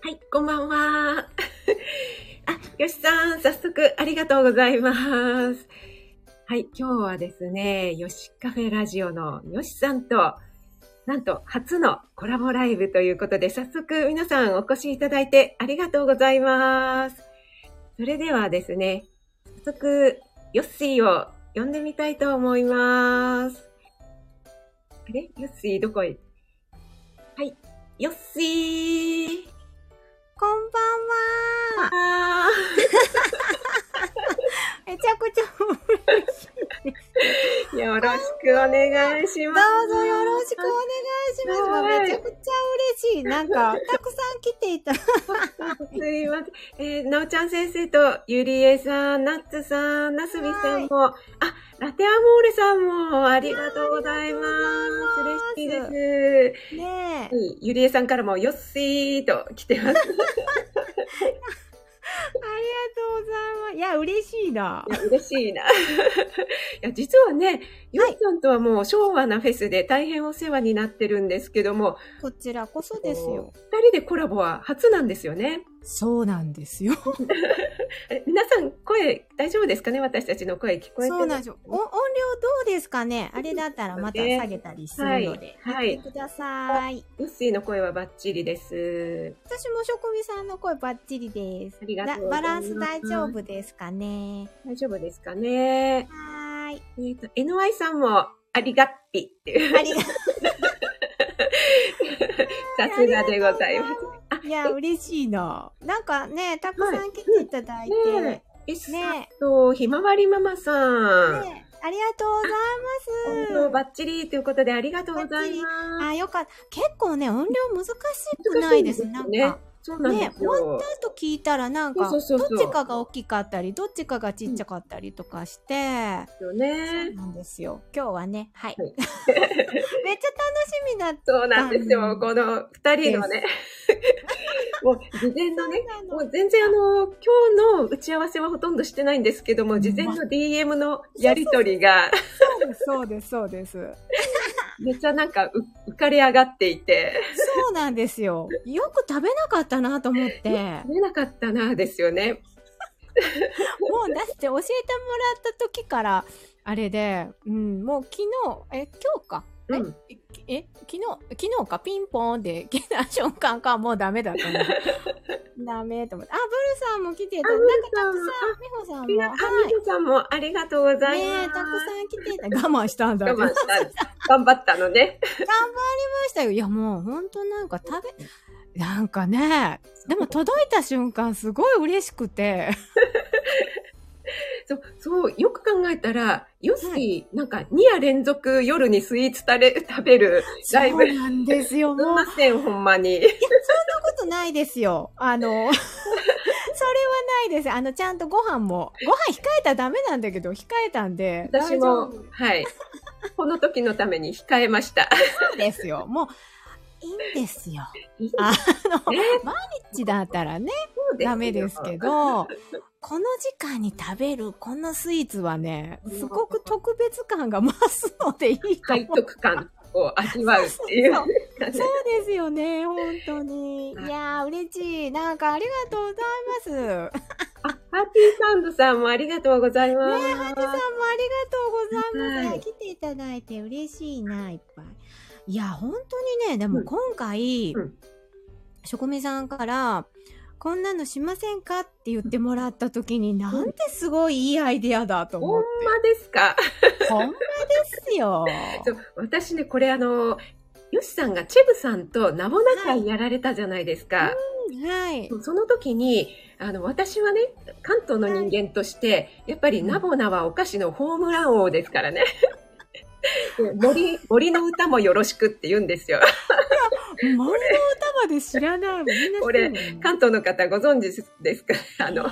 はい、こんばんは。あ、よしさん、早速ありがとうございます。はい、今日はですね、よしカフェラジオのよしさんと、なんと初のコラボライブということで、早速皆さんお越しいただいてありがとうございます。それではですね、早速、ヨッシーを呼んでみたいと思います。あれ？ヨッシーどこへはい、ヨッシーこんばんは。あ めちゃくちゃ よろしくお願いしどうます。ぞよろしくお願いします。はいめちゃくちゃ嬉しい。なんか、たくさん来ていた。すいません。えー、なおちゃん先生と、ゆりえさん、なっつさん、なすびさんも、あ、ラテアモーレさんも、ありがとうございます。嬉しいです。ねえ。はいゆりえさんからも、よっしーと来てます。ありがとうございます。いや、嬉しいな。いや嬉しいな。いや、実はね、よっさんとはもう昭和なフェスで大変お世話になってるんですけども、こちらこそですよ。二人でコラボは初なんですよね。そうなんですよ。え皆さん、声大丈夫ですかね？私たちの声聞こえてそうなんですよ。お音量どうですかね？あれだったらまた下げたりするので。はいください。ヨッシーの声はバッチリです。私も職味さんの声バッチリです。ありがとうバランス大丈夫ですかね？大丈夫ですかね？はーい。えっ、と、NY さんも、ありがっぴっていう。ありがと さすがでございます。う。いや、嬉しいな。なんかね、たくさん来ていただいて。ねねえ、ねと、ひまわりママさん。ねありがとうございます。本当バッチリということでありがとうございます。あ、よかった。結構ね、音量難しくないです。難しいんなんか。そうなんでね。終わった後聞いたらなんか、そうそうそうそうどっちかが大きかったり、どっちかがちっちゃかったりとかして、よね。なんですよ。今日はね、はい。はい めっちゃ楽しみだった。そうなんですよ。この二人のね。もう事前のね、もう全然あの、今日の打ち合わせはほとんどしてないんですけども、事前の DM のやりとりが、そうです、そうです、そうです。めっちゃなんかう浮かれ上がっていて、そうなんですよ。よく食べなかったなと思って。見えなかったな、ですよね。もうだって教えてもらった時から、あれで、うん、もう昨日、え、今日か。え、うんえ昨日、昨日か、ピンポンで 来た瞬間か、もうダメだったな。ダメと思って。あ、ブルさんも来てた。あなんかたくさん美穂さんも。あ、はい。みほさんもありがとうございます。たくさん来てた。我慢したんだ。我慢した。頑張ったのね。頑張りましたよ。いや、もうほんとなんか食べ、なんかね、でも届いた瞬間すごい嬉しくて。そう、そう、よく考えたら、ヨッシー、なんか2夜連続夜にスイーツ食べ食べるライブ。そうなんですよ。すいもう、ません、ほんまに。そんなことないですよ。あの、それはないです。あの、ちゃんとご飯も、ご飯控えたらダメなんだけど、控えたんで、私もはい。この時のために控えました。そうですよ。もう、いいんですよ。あの、ね毎日だったらね、ダメですけ。ど、この時間に食べるこのスイーツはね、すごく特別感が増すのでいいと思背う。徳感を味わうっていう そうですよね、本当に。いはいやー、嬉しい。なんかありがとうございます。あ、パーティーサンドさんもありがとうございます。ねえ、ハテさんもありがとうございます。はい来ていただいて嬉しいな、いっぱい。いや、本当にね、でも今回、うんしょこみさんから、こんなのしませんかって言ってもらった時に、なんてすごいいいアイデアだとほん思っまですか？て。ほんまですよ。私ね、これあの、ヨシさんがチェブさんとナボナ会やられたじゃないですか。はい。その時に、あの、私はね、関東の人間として、やっぱりナボナはお菓子のホームラン王ですからね。で森、森の歌もよろしくって言うんですよ。森の歌まで知らない。みんなこれ関東の方ご存知ですか？あの、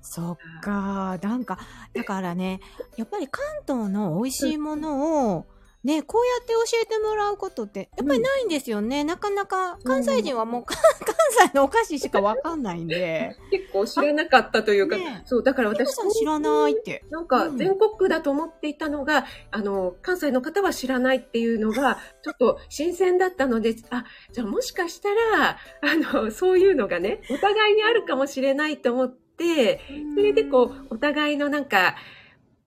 そっか。なんか、だからね、やっぱり関東の美味しいものを、ね、こうやって教えてもらうことって、やっぱりないんですよね。なかなか、関西人はもう、関西のお菓子しかわかんないんで。結構知らなかったというか、ねそう、だから私皆さん知らないって。なんかうん全国区だと思っていたのが、あの、関西の方は知らないっていうのが、ちょっと新鮮だったので、あ、じゃあもしかしたら、あの、そういうのがね、お互いにあるかもしれないと思って、それでこう、お互いのなんか、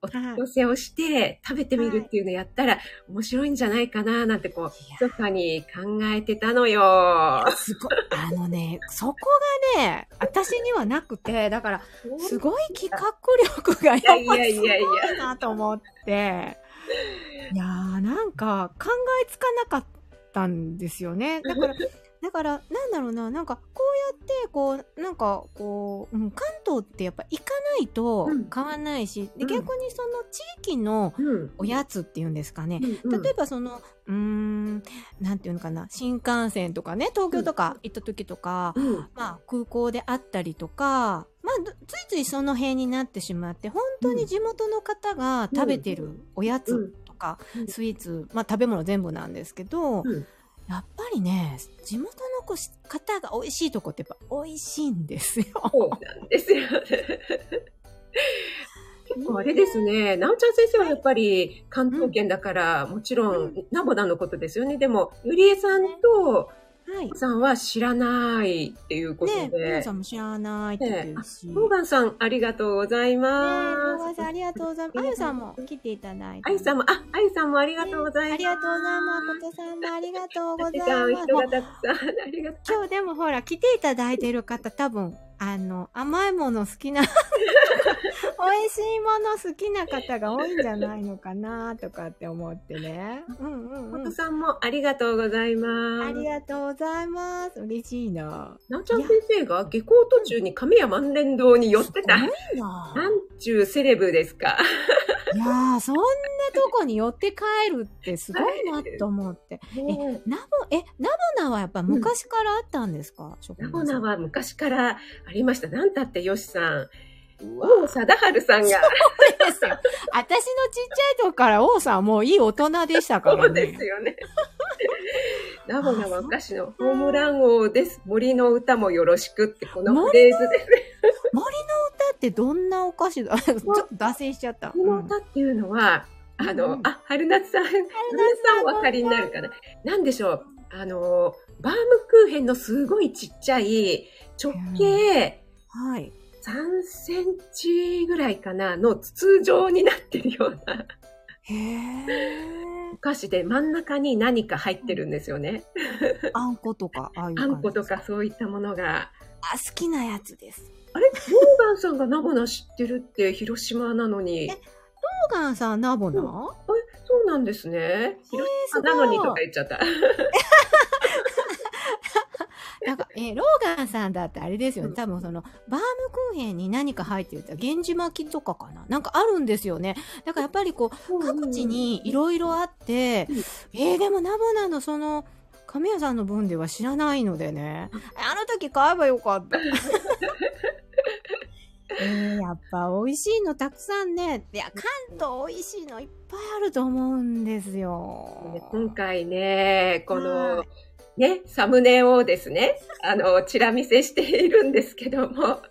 おはい寄せをして食べてみるっていうのやったら面白いんじゃないかななんてこう、密かに考えてたのよ。すごい、あのね、そこがね、私にはなくて、だから、すごい企画力がやっぱりすごいなと思って。いやー、なんか考えつかなかったんですよね。だから、だから、なんだろうな、なんか、こうやって、こう、なんか、こう、うん、関東ってやっぱ行かないとうん。買わないし、で、うん。逆にその地域のうん。おやつっていうんですかね。うん例えばその、うーん、なんていうのかな、新幹線とかね、東京とか行った時とか、うん。まあ空港であったりとか、まあどついついその辺になってしまって、本当に地元の方が食べてるおやつとか、うん。スイーツ、まあ食べ物全部なんですけど、うんやっぱりね、地元の子方が美味しいとこってやっぱ美味しいんですよ。そうなんですよね。結構あれですね。なおちゃん先生はやっぱり関東圏だから、もちろん、ナボナのことですよね。でも、ゆりえさんと、はい。さんは知らないっていうことで。皆さんも知らないって言うし。ねモーガンさん、ありがとうございえ、ます。小川さんありがとうございます。あゆさんも来ていただいて。あゆさんも、あ、あゆさんもありがとうございます。ありがとうございます。ことさんもありがとうございます。人がたくさん、ありがとう。今日でもほら、来ていただいてる方多分、あの、甘いもの好きな、美味しいもの好きな方が多いんじゃないのかなとかって思ってね。うんうんうん。さんもありがとうございます。ありがとうございます。嬉しいな。なおちゃん先生が下校途中に亀屋万年堂に寄ってた。すごいななんちゅうセレブですか。いやー、そんなとこに寄って帰るってすごいなと思って。ねナボ、え、ナボナはやっぱ昔からあったんですか、職ナ人さんボナは昔からありました。なんたってよしさん。王貞治さんが。ですよ。私のちっちゃい時から王さんはもういい大人でしたからねそうです。よね。ナボナはお菓子のホームラン王です。森の歌もよろしくってこのフレーズです。森の歌ってどんなお菓子だ？ちょっと脱線しちゃった。森の歌っていうのは、あの、うんあ、春夏さん、春夏さんお分かりになるかな？なんでしょう？あの、バームクーヘンのすごいちっちゃい、直径はい。3センチぐらいかなの筒状になってるようなへえお。菓子で真ん中に何か入ってるんですよね。あんことか、ああいうあ感じんことかそういったものが。あ、好きなやつです。あれ？モーガンさんがナボナ知ってるって広島なのに。えモーガンさん、ナボナ、そうなんですね。広島なのにとか言っちゃった。なんか、え、ローガンさんだってあれですよね。多分その、バームクーヘンに何か入ってるって、源氏巻きとかかななんかあるんですよね。だからやっぱりこう、各地にいろいろあって、うんえー、でもナボナのその、亀屋さんの分では知らないのでね。あの時買えばよかった。えー、やっぱ美味しいのたくさんね。いや、関東美味しいのいっぱいあると思うんですよ。今回ね、このはい、ね、サムネをですね、あの、チラ見せしているんですけども、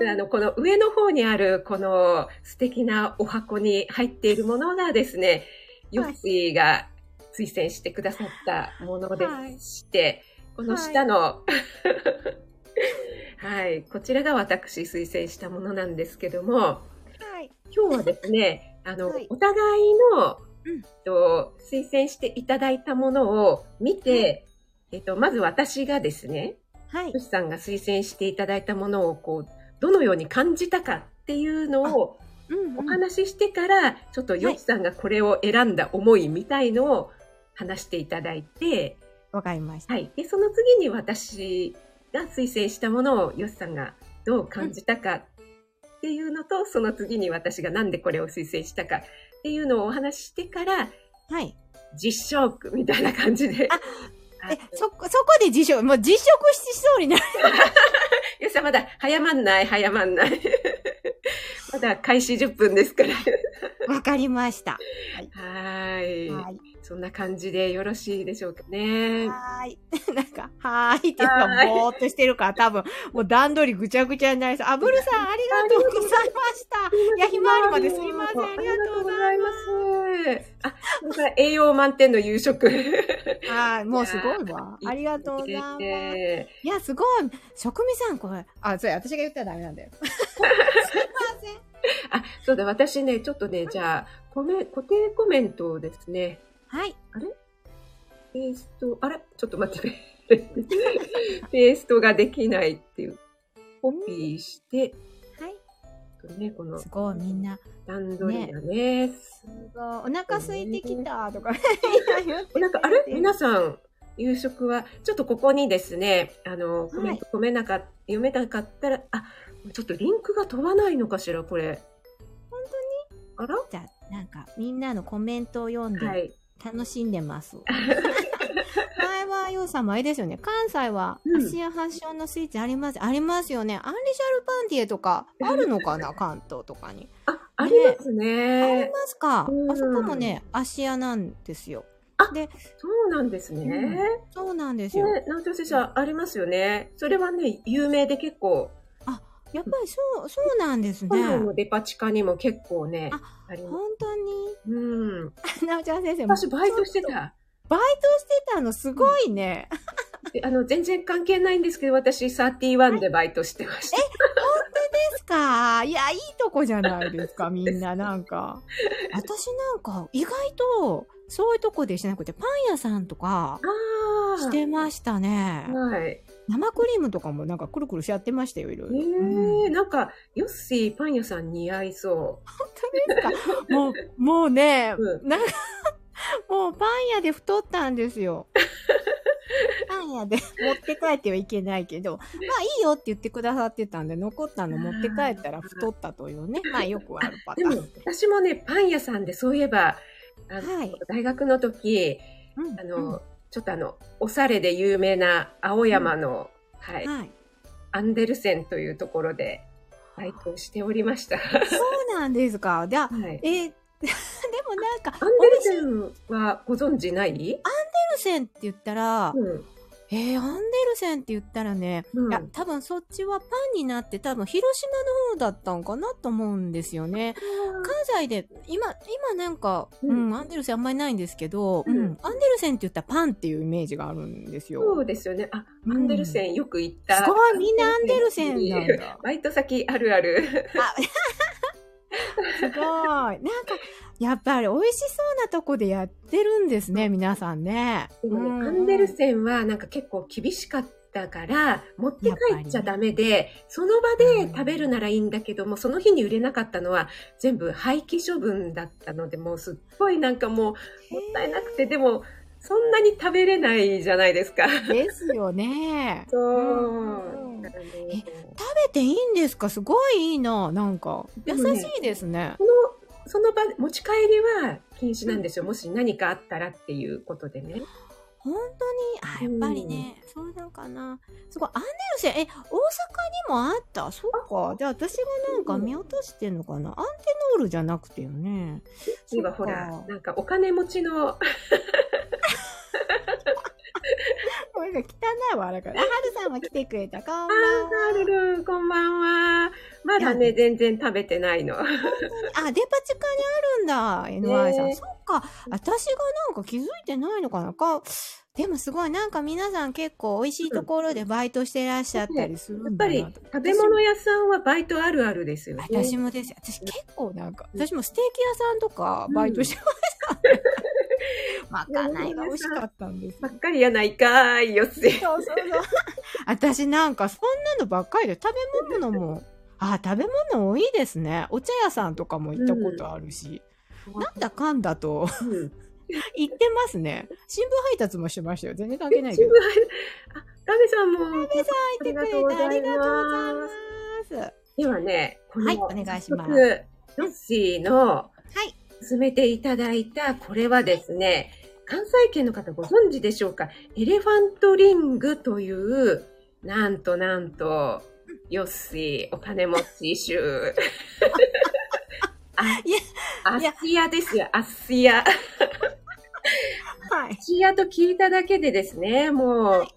うん。あの、この上の方にある、この素敵なお箱に入っているものがですね、ヨッシーが推薦してくださったものでして、この下の、はい、こちらが私推薦したものなんですけども、はい。今日はですね、あの、はい。お互いの、うん。と推薦していただいたものを見て、えっと、まず私がですね、はいよ。しさんが推薦していただいたものを、こう、どのように感じたかっていうのをうんお話ししてから、ちょっとよしさんがこれを選んだ思いみたいのを話していただいて、わかりました。はい。で、その次に私が推薦したものをよしさんがどう感じたかっていうのと、その次に私がなんでこれを推薦したかっていうのをお話ししてから、はい。実証句みたいな感じで。え、そ、そこで実食、もう実食しそうになる。よしさんまだ早まんない、早まんない。まだ開始10分ですから。わかりました。はい。はい。そんな感じでよろしいでしょうかね。はーい。なんか、はーいっていうか、ぼーっとしてるから、多分、もう段取りぐちゃぐちゃになりそう。あ、ブルさん、ありがとうございました。いや、ひまわりまですいません。ありがとうございまます。あ、それから栄養満点の夕食。す。はい、もうすごいわ。ありがとうございます。いや、すごい。職味さん、これ。あ、そうや、私が言ったらダメなんだよ。あ、そうだ、私ね、ちょっとね、じゃあ、コメ、固定コメントをですね、はい。ペースト、あれ？ちょっと待って、ペーストができないっていう。コピーして、はい。とね、このすごい、みんな。段取りがね、すごい。お腹空いてきた、とか。おなんか、あれ？皆さん、夕食は、ちょっとここにですね、あの、コメント読めなかっ、読めなかったら、あ、ちょっとリンクが飛ばないのかしら、これ。本当に？あら？じゃあ、なんか、みんなのコメントを読んで、はい。楽しんでます。前はようさんもあれですよね。関西はうん芦屋発祥のスイーツあります、ありますよね。アンリシャルパンティエとかあるのかな？関東とかに。あ、ありますありね。ますか、うんあそこもね、芦屋なんですよ。そうなんですね。そうなんですよ。ね、南條先生ありますよね。それはね、有名で結構、やっぱりそう、そうなんですね。のデパ地下にも結構ね、ああ。本当に？うん。なおちゃん先生も。私バイトして。た。バイトしてたのすごいね。であの、全然関係ないんですけど、私31でバイトしてました。ですか？いや、いいとこじゃないですか、みんな、なんか。私なんか、意外と、そういうとこでしなくて、パン屋さんとか。してましたね。はい。生クリームとかもなんかくるくるしちゃってましたよ、いろいろ。ええうんなんか、ヨッシーパン屋さん似合いそ本当ですか？もう、もうね、うんなんか、もうパン屋で太ったんですよ。パン屋で持って帰ってはいけないけど、まあいいよって言ってくださってたんで、残ったの持って帰ったら太ったというね、まあよくあるパう。でもターン。、私もね、パン屋さんでそういえば、あのはい大学の時、うんあの、うんちょっとあの、おしゃれで有名な青山の、はい、はい。アンデルセンというところでバイトをしておりました。はそうなんですか。じゃあ、い。えー でもなんか、アンデルセンはご存知ない？アンデルセンって言ったら、うん。えー、アンデルセンって言ったらね、うんいや、多分そっちはパンになって多分広島の方だったんかなと思うんですよね。関西で、今、今なんか、ううんん、アンデルセンあんまりないんですけど、うんうん、アンデルセンって言ったらパンっていうイメージがあるんですよ。そうですよね。あ、うんアンデルセンよく行った。すごい、みんなアンデルセンなんだ。バイト先あるある。あすごい。なんか、やっぱり美味しそうなとこでやってるんですね、皆さんね。でもね、うんアンデルセンはなんか結構厳しかったから、持って帰っちゃダメで、その場で食べるならいいんだけども、その日に売れなかったのは全部廃棄処分だったので、もうすっごいなんかもうもったいなくて、でもそんなに食べれないじゃないですか。ですよね。そう。え食べていいんですか？すごいいいな。なんか、優しいですね。その、その場で持ち帰りは禁止なんですよ。もし何かあったらっていうことでね。本当に、あ、やっぱりね、そうなのかな。すごい、アンデルセン、え、大阪にもあった？そうか。じゃあ私がなんか見落としてんのかな？アンテノールじゃなくてよね。今ほら、なんかお金持ちの、これが汚いわ、だから。あはるさんは来てくれた。こんばんあは。るる、こんばんは。まだね、全然食べてないの。あ、デパ地下にあるんだ、NY さん。ねそっか。私がなんか気づいてないのかなか。でもすごい、なんか皆さん結構美味しいところでバイトしてらっしゃったりするやっぱりんだなと。食べ物屋さんはバイトあるあるですよね。私もですよ。私結構なんか、私もステーキ屋さんとかバイトしてました。まかないが美味しかったんですばっかりやないかーい、よっせ。そうそうそう。私なんかそんなのばっかりで食べ物も、あ、食べ物多いですね。お茶屋さんとかも行ったことあるし。なんだかんだとうん。行ってますね。新聞配達もしてましたよ。全然関係ないけど。あ、タメさんも。タメさん行ってくれてありがとうございます。ではね、はいお願いします早速ロッシーのはい。進めていただいた、これはですね、関西圏の方ご存知でしょうか？エレファントリングという、なんとなんと、よっしー、お金持ちシュー。あいやアスヤですよ、アスヤ。はい。アスヤと聞いただけでですね、もう、で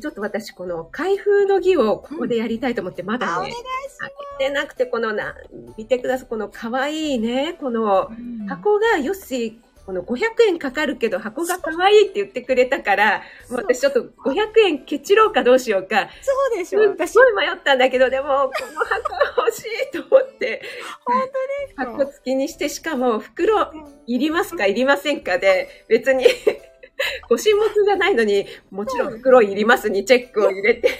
ちょっと私、この開封の儀をここでやりたいと思って、まあ、だね、開けてなくて、このな、見てください、この可愛いね、この。箱が、よっしー、この500円かかるけど箱が可愛いって言ってくれたから、もう私ちょっと500円ケチろうかどうしようか、そうでしすょ私、っごい迷ったんだけど、でも、この箱が欲しいと思って、本当ですか？箱付きにして、しかも袋いりますかいりませんかで、別に ご神物じゃないのに、もちろん袋いりますにチェックを入れて、そ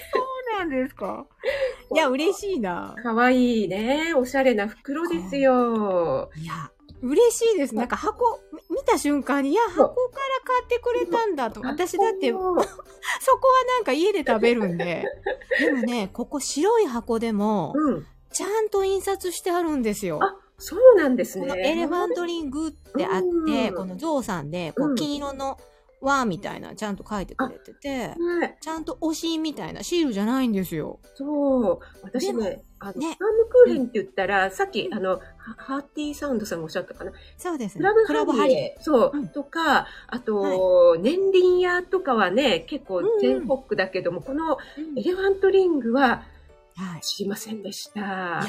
うなんですか いや、嬉しいな。可愛いね、おしゃれな袋ですよ。いや、嬉しいです。なんか箱、み見た瞬間に、いや、箱から買ってくれたんだと。私だって、そこはなんか家で食べるんで。でもね、ここ白い箱でも、うん。ちゃんと印刷してあるんですよ。あ、そうなんですね。このエレファントリングってあって、うんこのゾウさんで、こうんう、金色の輪みたいな、ちゃんと書いてくれてて、ね、ちゃんとお徳みたいなシールじゃないんですよ。そう。私でね、あの、ねバームクーヘンって言ったら、さっき、あの、ハハーティーサウンドさんがおっしゃったかな。そうですクラブクラブハハリエ。そう、うんとか、あと、ねんりんやとかはね、結構全国区だけども、このうんエレファントリングははい。知りませんでした。いや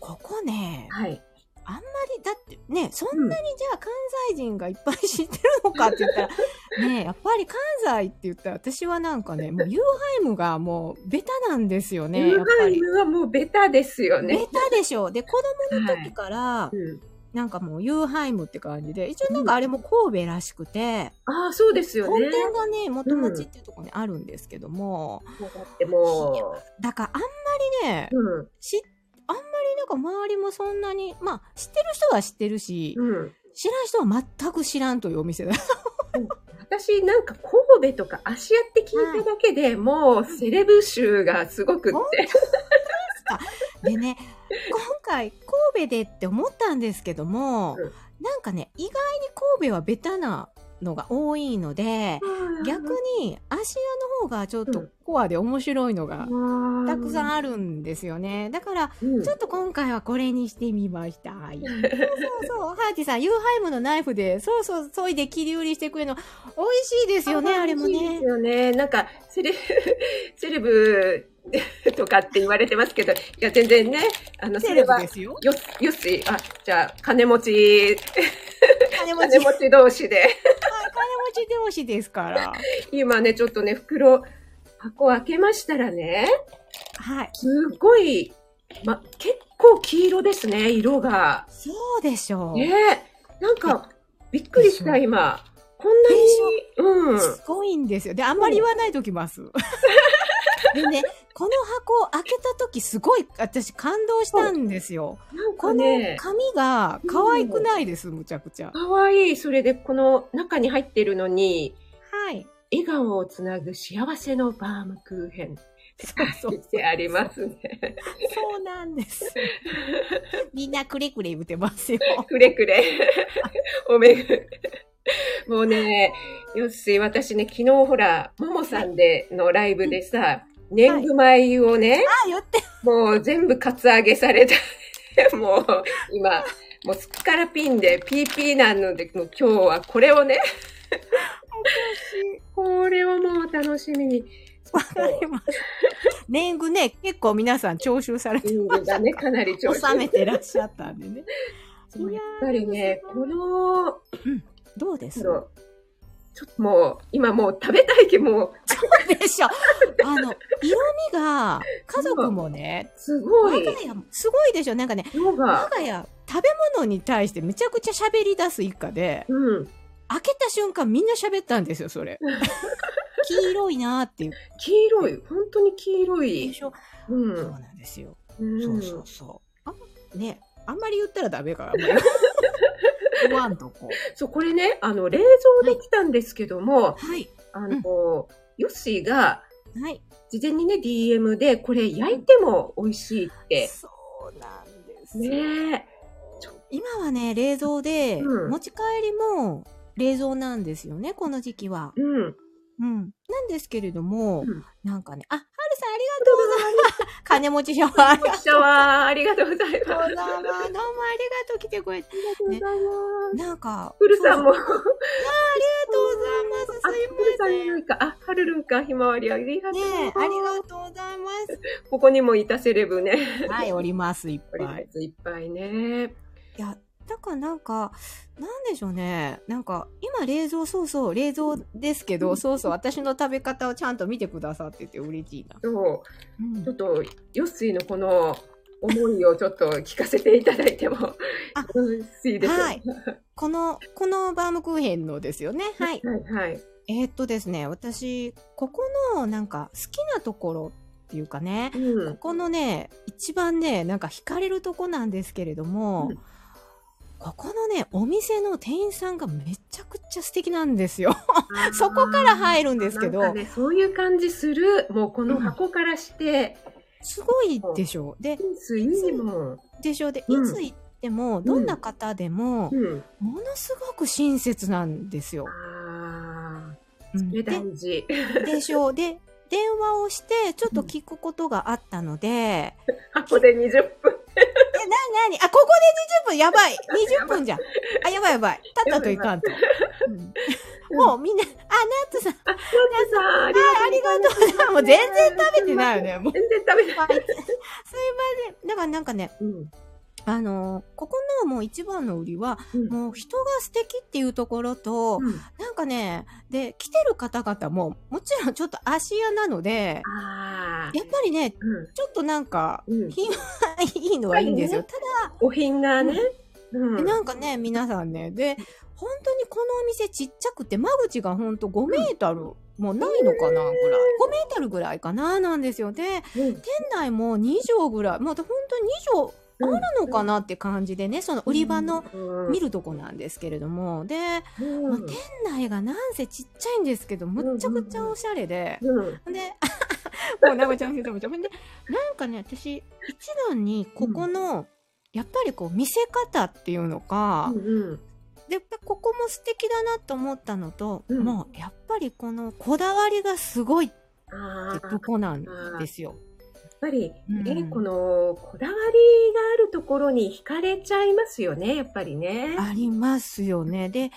ここね、はい。あんまり、だってね、そんなにじゃあ関西人がいっぱい知ってるのかって言ったら、ねやっぱり関西って言ったら私はなんかね、もうユーハイムがもうベタなんですよね、ユーハイムはもうベタですよね。ベタでしょ。で、子供の時から、うん、なんかもうユーハイムって感じで、一応なんかあれも神戸らしくて、ああ、そうですよね。本店がね、元町っていうところにあるんですけども、もうだってもだからあんまりね、う、うん、し、あんまりなんか周りもそんなに、まあ知ってる人は知ってるし、うん。知らん人は全く知らんというお店だ。私なんか神戸とか芦屋って聞いただけで、もうセレブ臭がすごくって。でね、今回神戸でって思ったんですけども、うんなんかね、意外に神戸はベタなのが多いので、逆に芦屋の方がちょっとコアで面白いのがたくさんんあるんですよね。だから、うんちょっと今回はこれにしてみました。はい そうそうそう。ハーティさん、ユーハイムのナイフで、そうそう、そいで切り売りしてくれるの、美味しいですよね、あれもね美味しいです。よね。なんか、セレ、セレブ とかって言われてますけど、いや、全然ね、あの、そセれすよ。よ、よし、あ、じゃあ、金持ち、金持ち、金持ち同士で、はい金持ち同士ですから。今ね、ちょっとね、袋、箱開けましたらね、はい。すごい、ま、結構黄色ですね、色が。そうでしょう。ねえ、なんか、びっくりした、今。こんなに、うん。すごいんですよ。で、あんまり言わないときます。でね、この箱を開けたときすごい私感動したんですよ。なんこの紙が可愛くないです、むちゃくちゃ。かわいい。それで、この中に入ってるのに、はい。笑顔をつなぐ幸せのバームクーヘン。そうそありますね。そうなんです。みんなくれくれ言ってますよ。くれくれ。おめぐ。もうね、よっしー、私ね、昨日ほら、ももさんでのライブでさ、年貢米をね、あ、言って。もう全部カツアゲされた。もう、今、もうすっからピンで PP なので、もう今日はこれをね、これをもう楽しみに。わかります。年貢ね、結構皆さん徴収されてね、かなり調子収めてらっしゃったんでね。やっぱりね、この、どうです？ちょっともう、今もう食べたいけど、もう、でしょ。あの、色味が、家族もね、すごい、我が家、すごいでしょ。なんかね、我、が家、食べ物に対してめちゃくちゃ喋り出す一家で、うん、開けた瞬間みんな喋ったんですよ、それ。黄色いなーっていう。黄色い、本当に黄色でい。しょ？うん。そうなんですよ。うんそうそうそう。あね、あんまり言ったらダメか。あんまり言わんとこ。そう、これね、あの、冷蔵できたんですけども、はい。あの、ヨッシーが、はい。事前にね、DM で、これ焼いても美味しいって。そうなんですよ。ね今はね、冷蔵で、うん持ち帰りも冷蔵なんですよね、この時期は。うん。うん。なんですけれども、うんなんかね、あ、はるさんありがとうございます。金持ちシャワーありがとうシャワー、ありがとうございます。どうもありがとう来てくれて。ありがとうございます。なんか、ふるさんも。そうそうありがとうございます。あ、すいません。あ、はるるんか、ひまわりありがとう。え、ありがとうございます。ここにもいたセレブね。はい、おります、いっぱい。いっぱいね。いや、だからなんか、なんでしょうね。なんか、今冷蔵、そうそう、冷蔵ですけど、そうそう、私の食べ方をちゃんと見てくださってて嬉しいな。そううんちょっと、ヨッシーのこの思いをちょっと聞かせていただいてもあよろしいでしょうか？はい。この、このバームクーヘンのですよね。はい。はい、はい。えーっとですね、私、ここのなんか好きなところっていうかね、うんこ。このね、一番ね、なんか惹かれるとこなんですけれども、うんここのね、お店の店員さんがめちゃくちゃ素敵なんですよ。そこから入るんですけどなんかね、そういう感じする。もうこの箱からして、すごいでしょ。で、いいもん。でしょ。で、うんいつ行っても、どんな方でも、うん。ものすごく親切なんですよ。うんで。でしょ。で、電話をして、ちょっと聞くことがあったので、箱で20分。え、なになに？あ、ここで20分？やばい !20 分じゃん。あ、やばいやばい。たったといかんと。うんもうみんな、あ、ナッツさん、あ、ナッツさん、ありがとうありがとうございます。もう全然食べてないよね。もう。全然食べてはい すいません。だからなんかね、うん。あのーここのもう一番の売りは、うんもう人が素敵っていうところと、うんなんかね、で、来てる方々も、もちろんちょっと足屋なので。やっぱりね、うん。ちょっとなんか、うん。品はいいのはいいんですよ。たお品がね。うだ、ん。なんかね、皆さんね、で、本当にこのお店ちっちゃくて、間口がほんと5メートル、もうないのかなぐらい。5メートルぐらいかななんですよ。で、うん店内も2畳ぐらい、もう本当に2畳あるのかなって感じでね、その売り場のうん見るとこなんですけれども、で、うんまあ、店内がなんせちっちゃいんですけど、むっちゃくちゃおしゃれで、うん。で、もうなごちゃん先生もちゃん。で、なんかね、私、一番にここの、やっぱりこう見せ方っていうのか、うん。で、やっぱここも素敵だなと思ったのと、うんもうやっぱりこのこだわりがすごいって。とこなんですよ。やっぱり、うん。ね、このこだわりがあるところに惹かれちゃいますよね、やっぱりね。ありますよね。で、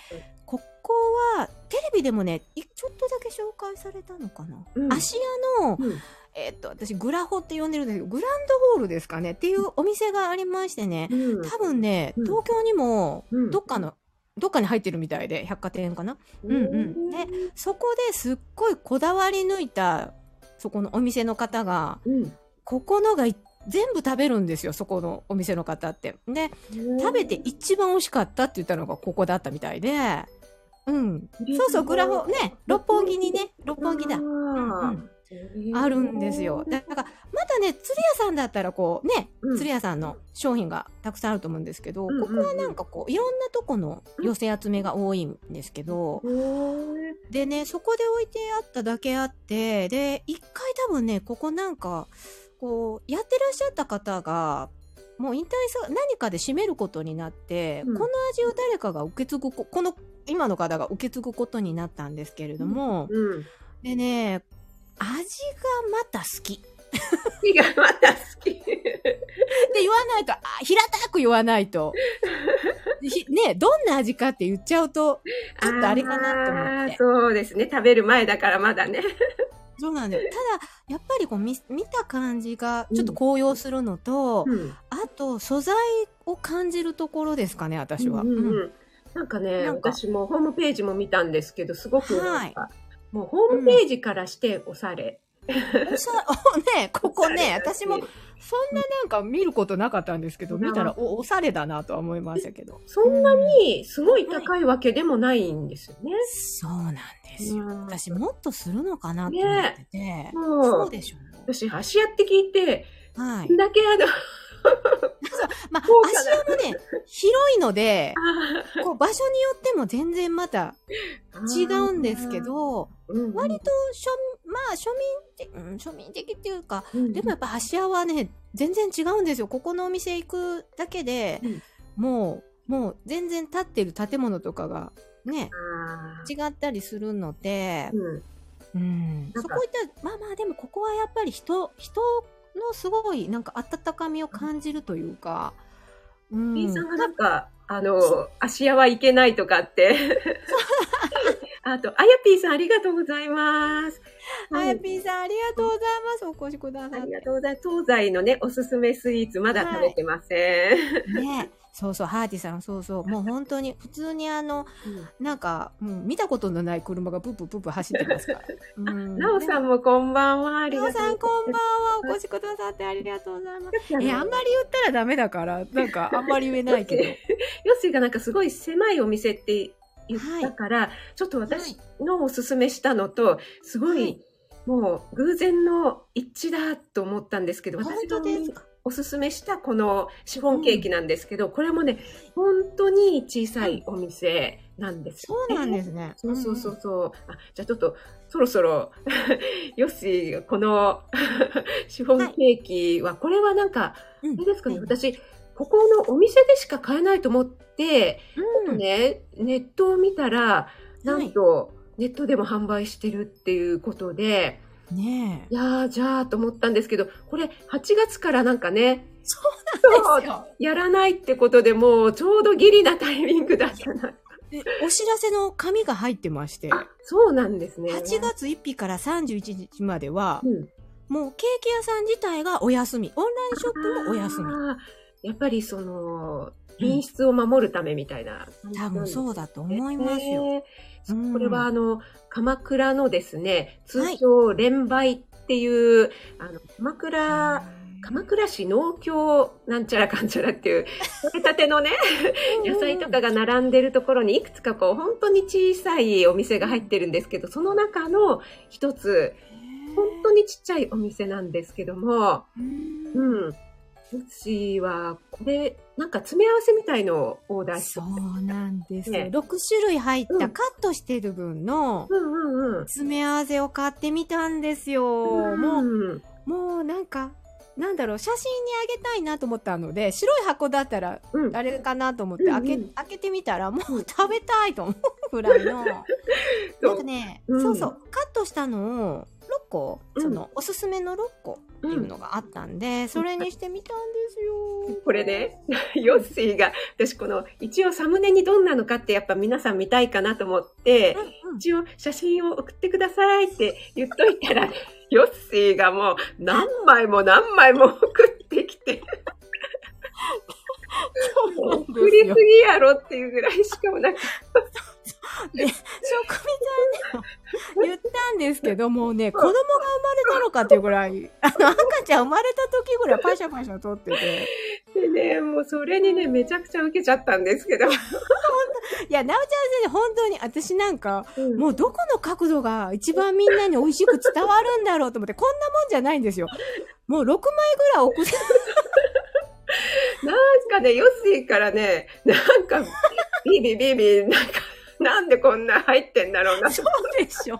ここはテレビでもね、いちょっとだけ紹介されたのかな。うん。芦屋の、うん。えっと、私グラホって呼んでるんですけど、グランドホールですかねっていうお店がありましてね、うん。多分ね、うん。東京にもうん。どっかの、どっかに入ってるみたいで、百貨店かな。うんうん。でそこですっごいこだわり抜いた、そこのお店の方が、うんここのがい全部食べるんですよ、そこのお店の方って。で、食べて一番美味しかったって言ったのがここだったみたいで、うん。そうそう、グラホ、ね、六本木にね、六本木だ。あうんー。あるんですよ。だから、またね、釣り屋さんだったらこうね、うん。釣り屋さんの商品がたくさんあると思うんですけど、うんうんうん。ここはなんかこう、いろんなとこの寄せ集めが多いんですけど、でね、そこで置いてあっただけあって、で、一回多分ね、ここなんか、こう、やってらっしゃった方が、もう引退さ、何かで閉めることになって、うんこの味を誰かが受け継ぐこ、この、今の方が受け継ぐことになったんですけれども、うん。でね、味がまた好き。好きがまた好き。って言わないと、あ平たく言わないと。ひね、どんな味かって言っちゃうと、ちょっとあれかなと思ってそうですね。食べる前だからまだね。そうなんだよ。ただ、やっぱりこう見、見た感じがちょっと高揚するのと、うん。あと、素材を感じるところですかね、私は。うんうんうんうんなんかね、なんか私もホームページも見たんですけど、すごくはもうホームページからしておしゃれ。おしゃね、ここね、私も、そんななんか見ることなかったんですけど、見たら、お、おしゃれだなとは思いましたけど。そんなにすごい高いわけでもないんですよね。そうなんですよ。うん私もっとするのかなと思ってて。もそううでしょう。私、足屋って聞いて、はい。だけあの、まあ、足山ね、広いので、あこう場所によっても全然またー違うんですけ、ど、割と庶、まあ庶民的、うん庶民的っていうか、うんでもやっぱ箸屋はね、全然違うんですよ。ここのお店行くだけで、うん。もう、もう全然建ってる建物とかがね、違ったりするので、うん。そこ行ったら、まあまあ、でもここはやっぱり人、人のすごい、なんか温かみを感じるというか、うん。B さんがなんか、あの、芦屋はいけないとかって。あと、あやぴーさんありがとうございます。あやぴーさん、ありがとうございます。お越しくださあり。がとうございます。東西のね、おすすめスイーツ、まだ食べてません。ねそうそう、ハーティさん、そうそう。もう本当に、普通にあの、なんか、うん、見たことのない車がプープープープー走ってますから。うん。なおさんもこんばんは。ありなおがとうさん、こんばんは。は。お越しくださってありがとうございます。ええ、あんまり言ったらダメだから、なんか、あんまり言えないけど。ヨッシーがなんかすごい狭いお店って言ったから、ちょっと私のおすすめしたのと、すごい、はいもう偶然の一致だと思ったんですけど、本私が当ですか？おすすめしたこのシフォンケーキなんですけど、これもね、本当に小さいお店なんですよね、そうなんですね。そうそうそうそう。あ、じゃあちょっと、そろそろ、よし、このシフォンケーキは、これはなんか、うん。あれですかね、うん私、ここのお店でしか買えないと思って、うん。ね、ネットを見たら、なんと、ネットでも販売してるっていうことで、ねえ。いやー、じゃあと思ったんですけど、これ8月からなんかね、そうですよ。やらないってことでもうちょうどギリなタイミングだったな。でお知らせの紙が入ってまして、あ、そうなんですね。8月1日から31日まではう、ん。もうケーキ屋さん自体がお休み。オンラインショップもお休み。やっぱりその、品質を守るためみたいな感じ多分なんですね。そうだと思いますよ。ねうんこれはあの、鎌倉のですね、通称連売っていう、あの、鎌倉、鎌倉市農協なんちゃらかんちゃらっていう、取れたてのね、野菜とかが並んでるところにいくつかこう、本当に小さいお店が入ってるんですけど、その中の一つ、本当にちっちゃいお店なんですけども、うんうん。うちは、これ、なんか詰め合わせみたいのをオーダーしてそうなんですよ。ね6種類入っうんたカットしてる分のうんうんうん。詰め合わせを買ってみたんですよ。もう、うん、もうなんか、なんだろう、写真にあげたいなと思ったので、白い箱だったらうん。あれかなと思ってうんうん開け、開けてみたらもう食べたいと思うぐらいの。なんかね、うんそうそう、カットしたのを6個、うんそのおすすめの6個っていうのがあったんで、それにしてみたんですよ。これね、ヨッシーが、私この、一応サムネにどんなのかってやっぱ皆さん見たいかなと思って、うんうん。一応写真を送ってくださいって言っといたら、ヨッシーがもう何枚も何枚も送ってきて、送りすぎやろっていうぐらいしかもなんか、で、職味さんにも 言ったんですけど、もうね、子供が生まれたのかっていうぐらい、あの、赤ちゃん生まれた時ぐらいパシャパシャ撮ってて。でね、もうそれにね、めちゃくちゃ受けちゃったんですけど。いや、なおちゃん先生、本当に私なんか、うんもうどこの角度が一番みんなに美味しく伝わるんだろうと思って、こんなもんじゃないんですよ。もう6枚ぐらい送って、なんかね、ヨッシーからね、なんか、ビビビビ、なんか、なんでこんな入ってんだろうな。そうでしょ。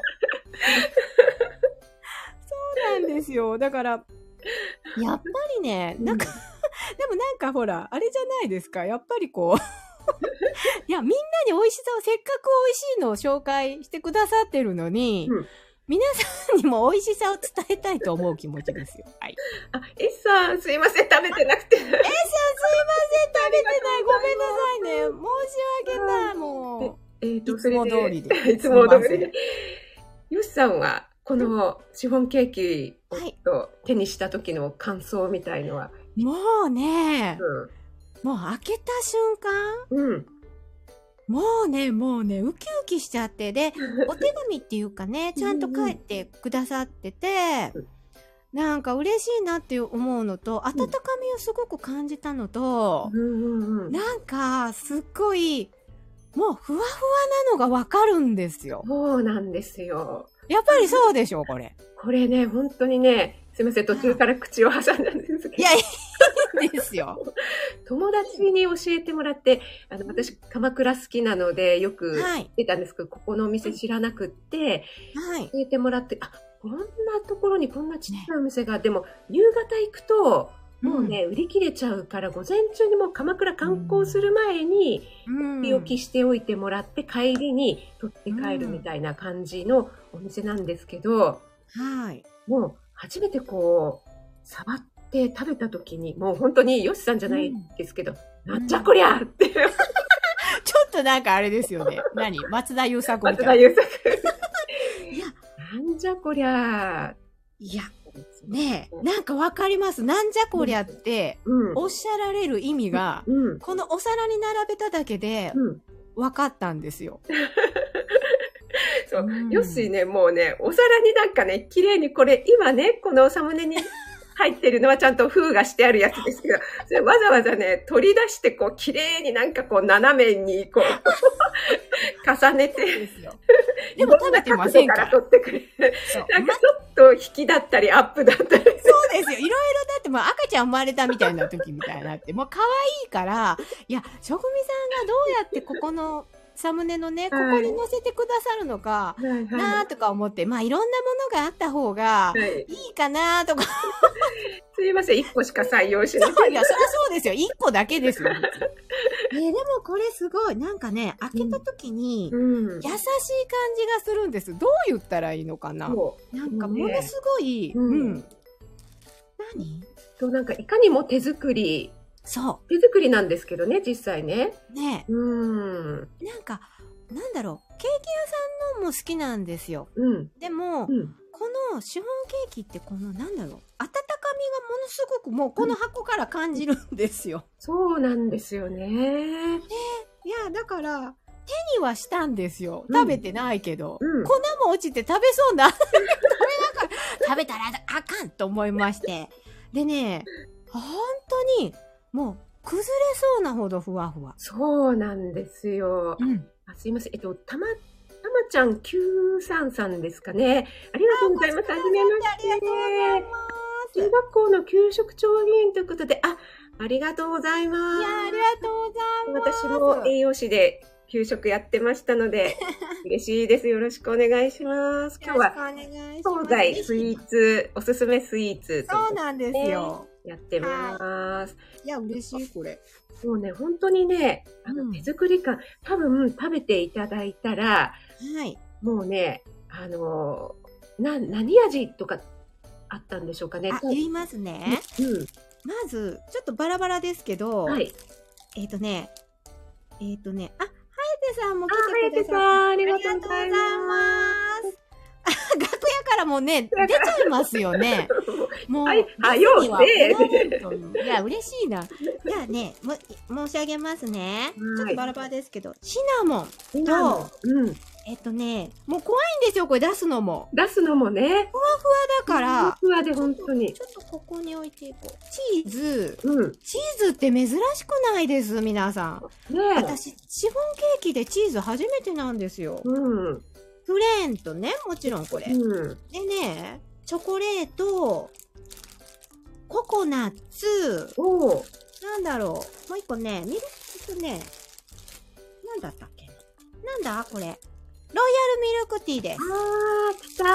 なんですよ。だから、やっぱりね、なんか、でもなんかほら、あれじゃないですか。やっぱりこう、いや、みんなに美味しさを、せっかく美味しいのを紹介してくださってるのに、うん皆さんにも美味しさを伝えたいと思う気持ちですよ。はい。あ、エッさん、すいません、食べてなくて。えさん、すいません、食べてない。ごめんなさいね。申し訳ない、もえーといつも通りでいつも通りで。ヨシさんは、このシフォンケーキを手にした時の感想みたいのは？う。もうね、もう開けた瞬間、うん。うん。もうね、もうね、ウキウキしちゃって、で、お手紙っていうかね、ちゃんと書いてくださっててうん、なんか嬉しいなって思うのと、温かみをすごく感じたのと、うんうんうん。なんか、すっごい、もうふわふわなのがわかるんですよ。そうなんですよ。やっぱりそうでしょ、これ。これね、本当にね、すいません、途中から口を挟んだんですけどいや、いいんですよ。友達に教えてもらって、あの、私、鎌倉好きなので、よくはい。出たんですけど、ここのお店知らなくって、はい。教えてもらって、あ、こんなところにこんなちっちゃいお店が、でも、夕方行くと、もうね、売り切れちゃうから、午前中にもう鎌倉観光する前に、うん、取り置きしておいてもらって、帰りに取って帰るみたいな感じのお店なんですけど、はい。もう初めてこう、触って食べた時に、もう本当にヨシさんじゃないですけど、なんじゃこりゃって、ちょっとなんかあれですよね。何？松田優作みたいな。松田優作。いや、なんじゃこりゃいや、ねえ、なんかわかります？なんじゃこりゃって、うん。おっしゃられる意味が、うん。このお皿に並べただけでうん。分かったんですよ。そううん。よしね、もうね、お皿になんかね、綺麗にこれ、今ね、このサムネに入ってるのはちゃんと封がしてあるやつですけど、それわざわざね、取り出して、こう、綺麗になんかこう、斜めに、こう、重ねて、でも食べてませんから。取ってくれなんかちょっと引きだったり、アップだったり。そうですよ。いろいろだってもう赤ちゃん生まれたみたいな時みたいになって、もう可愛いから、いや、職味さんがどうやってここのサムネのね、こはいこに載せてくださるのか、はいなーとか思って、まあいろんなものがあった方がはい。いいかなーとか。すいません、一個しか採用しない。そういや、そりゃそうですよ。一個だけですよ。えーでもこれすごい。なんかね、開けた時に、うん。優しい感じがするんです。どう言ったらいいのかなそなんかものすごい、ううんん。何？う。そう、なんかいかにも手作り。そ手作りなんですけどね、実際ね。う。ねうん。なんか、なんだろう。ケーキ屋さんのも好きなんですよ。うん。でも、うん。このシフォンケーキってこの、なんだろう。温かみがものすごくもうこの箱から感じるんですよ。そうなんですよね。いや、だから、手にはしたんですよ。うん食べてないけど。うん粉も落ちて食べそうな。食べながら、食べたらあかんと思いまして。でね、本当に、もう、崩れそうなほどふわふわ。そうなんですよ。うん。あすいません。えっと、たま、たまちゃん933ですかね。ありがとうございます。はじめまして。ありがとうございま中学校の給食調理員ということで、あ、ありがとうございます。す。いや、ありがとうございます。私も栄養士で給食やってましたので、嬉しいです。よろしくお願いします。今日は。東西スイーツ、おすすめスイーツとそうなんですよ。やってます。いや、嬉しい、これ。もうね、本当にね、あうんの手作り感、多分食べていただいたら、はい。もうね、あの、な、何味とかあったんでしょうかね。あ、言いますね。うん。まず、ちょっとバラバラですけど、はい。えっ、とね、えっ、とね、あ、はやてさんもあ、来ててくだささん、あありがとうございます。あ楽屋からもね、出ちゃいますよね。もう、はいはよニーはせ本当にいや、嬉しいな。じゃあね、も、申し上げますね。はいちょっとバラバラですけど、シナモン。シナモンうん。えっとね、もう怖いんですよ、これ出すのも。出すのもね。だから、ふわで本当に。ちょっとここに置いていこう。チーズ。うん。チーズって珍しくないです、皆さん。ね私、シフォンケーキでチーズ初めてなんですよ。うん。プレーンとね、もちろんこれ。うん。でね、チョコレート、ココナッツ、おお。なんだろう。もう一個ね、ミルクね、なんだったっけ？なんだこれ？ロイヤルミルクティーです。あー、来たー。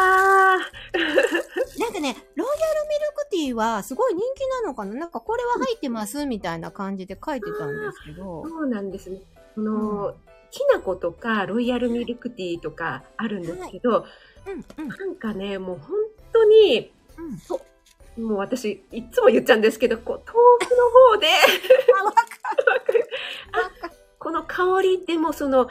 なんかね、ロイヤルミルクティーはすごい人気なのかな？なんかこれは入ってますみたいな感じで書いてたんですけど。そうなんですね。この、きな粉とかロイヤルミルクティーとかあるんですけど、うん、うん、なんかね、もう本当に、うん。もう私、いつも言っちゃうんですけど、こう、遠くの方で、あ。この香りでもその、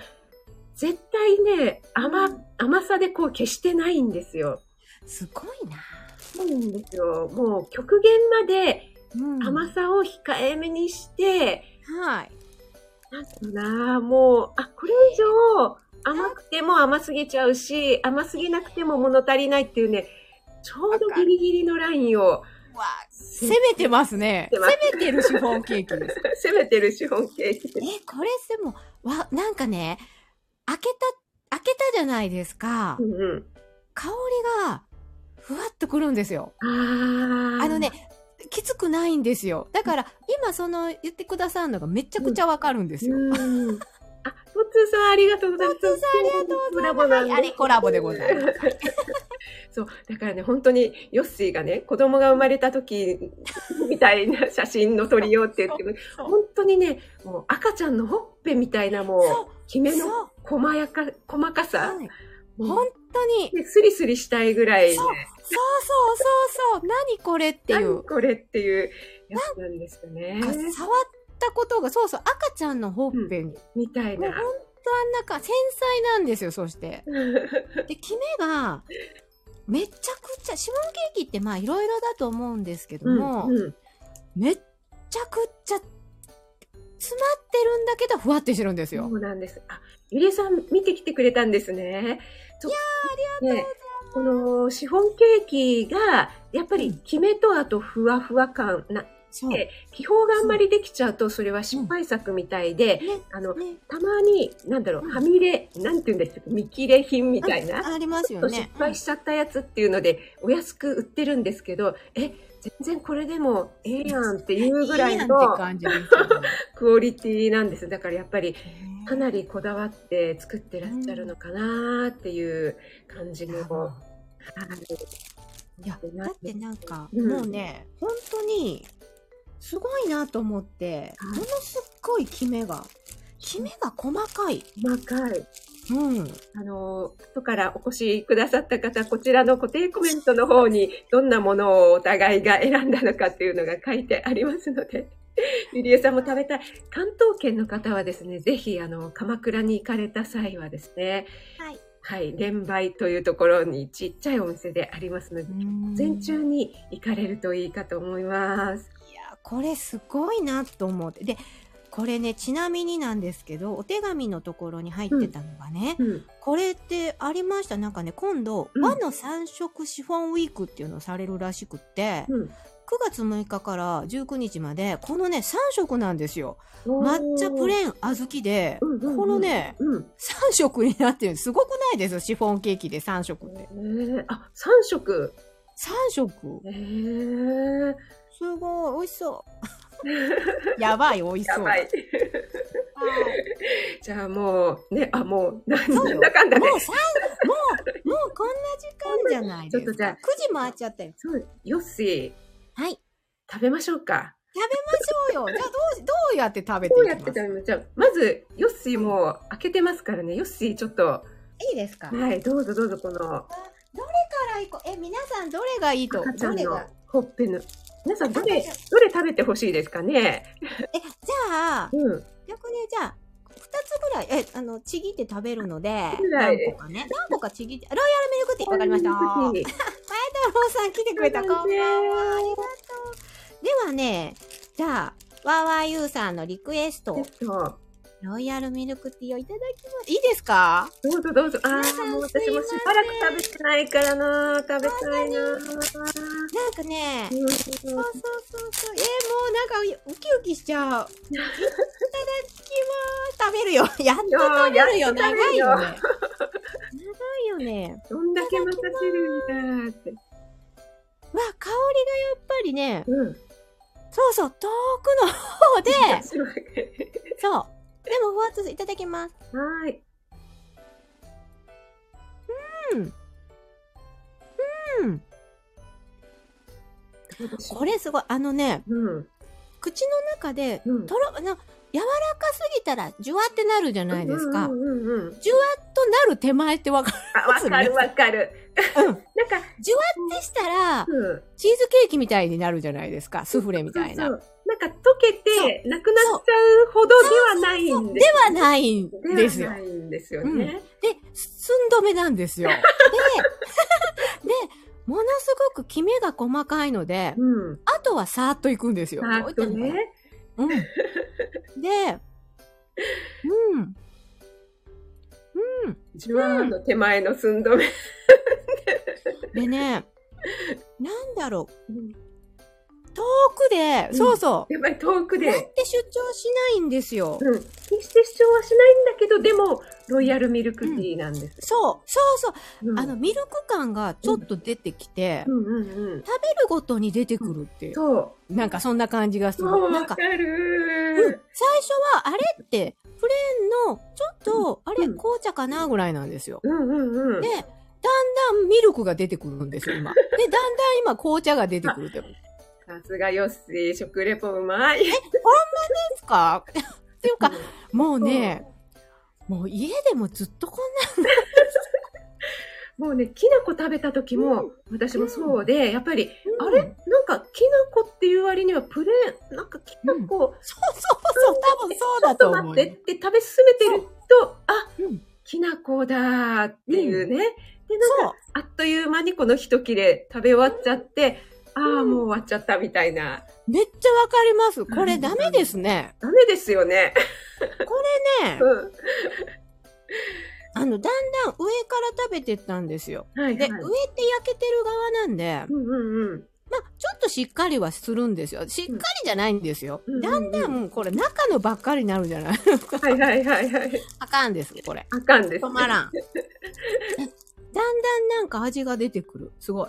絶対ね、甘、うん甘さでこう消してないんですよ。すごいな。そうなんですよ。もう極限までうん甘さを控えめにして、はい。なもう、あ、これ以上甘くても甘すぎちゃうし、甘すぎなくても物足りないっていうね、ちょうどギリギリのラインをわ攻めてますね。攻めてるシフォンケーキです。攻めてるシフォンケーキ。え、これでも、わ、なんかね、開けた、開けたじゃないですかう。んうん。香りが、ふわっとくるんですよ。あーあのね、きつくないんですよ。だから、今その言ってくださるのがめちゃくちゃわかるんですよ。うん。あ、トッツーさんありがとうございます。トッツーさんありがとうございますコラボなんあれコラボでございます。そう。だからね、本当に、ヨッシーがね、子供が生まれた時みたいな写真の撮りようって言って本当にね、もう赤ちゃんのほっぺみたいなもう、きめの細やか、細かさ、はいもう本当に。ねスリスリしたいぐらいね、そうそうそうそう。何これっていう何。これっていうやつなんですよね。か触ったことが、そうそう、赤ちゃんのほっぺに。みたいもう本な。当あんなか、繊細なんですよ、そして。で、キメが、めちゃくちゃ、シフォンケーキってまあいろいろだと思うんですけども、うんうんめっちゃくちゃ、詰まってるんだけど、ふわってしてるんですよ。そうなんです。あ、ゆりえさん見てきてくれたんですね。いやありがとうござい。このシフォンケーキが、やっぱりキメとあとふわふわ感な。で気泡があんまりできちゃうと、それは失敗作みたいで、ね、あの、ね。たまに、なんだろう、はみ出、なんて言うんですか、見切れ品みたいな。あありますよね失。敗しちゃったやつっていうので、お安く売ってるんですけど、え、全然これでもええやんっていうぐらいのクオリティなんです。だからやっぱりかなりこだわって作ってらっしゃるのかなっていう感じの。はいいや、だってなんか、うんもうね、本当に、すごいなと思って、はいものすっごいキメが、キメが細かい。細かい。うん。あの、後からお越しくださった方、こちらの固定コメントの方にどんなものをお互いが選んだのかっていうのが書いてありますので、ゆりえさんも食べたい。関東圏の方はですね、ぜひ、あの、鎌倉に行かれた際はですね、はい。はい、連売というところにちっちゃいお店でありますので、全中に行かれるといいかと思います。いや、これすごいなと思って。で、これね、ちなみになんですけど、お手紙のところに入ってたのがね、うん。これってありました。なんかね、今度、うん和の三色シフォンウィークっていうのをされるらしくって、うん。9月6日から19日まで、このね、3色なんですよ。抹茶プレーン小豆で、うんうんうんこのね、うん。3色になってる。すごくないですシフォンケーキで3色って。えー、あ、三色。3色えー、すごい、美味しそう。やばい、美味しそう。じゃあもう、ね、あ、もう、なんだかんだねもう。三もう、もうこんな時間じゃないですか。ちょっとじゃあ9時回っちゃったよ。そう、ヨッシー、はい。食べましょうか。食べましょうよ。じゃあどう、どうやって食べてどういきます？やって食べましょうまず、ヨッシーも開けてますからね。ヨッシー、ちょっと、いいですか？はい、どうぞどうぞ、このどれからいこう？え、皆さんどれがいいと？どれが？ほっぺの。皆さん、どれどれ食べてほしいですかね？え、じゃあ、うん。逆にじゃあ、二つぐらい、え、あの、ちぎって食べるので、何個かね。何個かちぎって、ロイヤルミルクティー、わかりました？前太郎さん来てくれた。こんばんは。ありがとう。ではね、じゃあ、わーわーゆうさんのリクエスト、ロイヤルミルクティーをいただきます。いいですか？どうぞどうぞ。ああ、もう私もしばらく食べてないからな。食べたいな。なんかね、うんそうそうそうそう。えー、もうなんかウキウキしちゃう。いただきます。食べるよ。やっと食べるよ。長いよね。長いよね。どんだけまた種類だって。わ、香りがやっぱりね、うん。そうそう、遠くの方で、そう。でも、ふわっといただきます。はーい。うん。うん。これすごい。あのね、うん。口の中で、うん。とろ、な柔らかすぎたら、じゅわってなるじゃないですか。うんうんうんうん。じゅわっとなる手前ってわかる。あ、わかるわかる。うん。なんか、じゅわってしたら、うん。チーズケーキみたいになるじゃないですか。スフレみたいな。そうそうなんか溶けて、なくなっちゃうほどではないんですではないんですよでは。ないんですよね。で、寸止めなんですよ。で、で、ものすごくキメが細かいので、うん。あとはさーっといくんですよ。さーっとね。うん。で、うん。うん。じゅわーの手前の寸止め。でね、なんだろう。うん遠くで、うんそうそう。やっぱり遠くやっで。て出張しないんですよ。うん。決して主張はしないんだけど、でも、ロイヤルミルクティーなんです。そう、そうそう。うんあの、ミルク感がちょっと出てきて、うんうんうん。食べるごとに出てくるっていう。そう。なんかそんな感じがする。もうなんか、わかるうんー。最初は、あれって、プレーンの、ちょっと、あれ、うん紅茶かなぐらいなんですよ。うんうんうん。で、だんだんミルクが出てくるんですよ、今。で、だんだん今紅茶が出てくるって。でさすがよっしー、食レポうまい。すか？っていうか、もうね、もう家でもずっとこんな、もうね、きな粉食べた時も、私もそうで、やっぱり、うん。あれ？なんか、きな粉っていう割にはプレーン、なんかきな粉、そうそうそう、多分そうだちょっと。待ってって食べ進めてると、あ、うん。きな粉だーっていうね。で、なんか、あっという間にこの一切れ食べ終わっちゃって、ああ、もう終わっちゃったみたいな。めっちゃわかります。これダメですね。ダメですよね。ねうん。あの、だんだん上から食べてったんですよ。で、はいはい。上って焼けてる側なんで、うんうんうん。まあ、ちょっとしっかりはするんですよ。しっかりじゃないんですよ。うんだんだん、これ中のばっかりになるじゃない？はいはいはいはい。あかんです、これ。あかんです。止まらん。えだんだんなんか味が出てくる。すごい。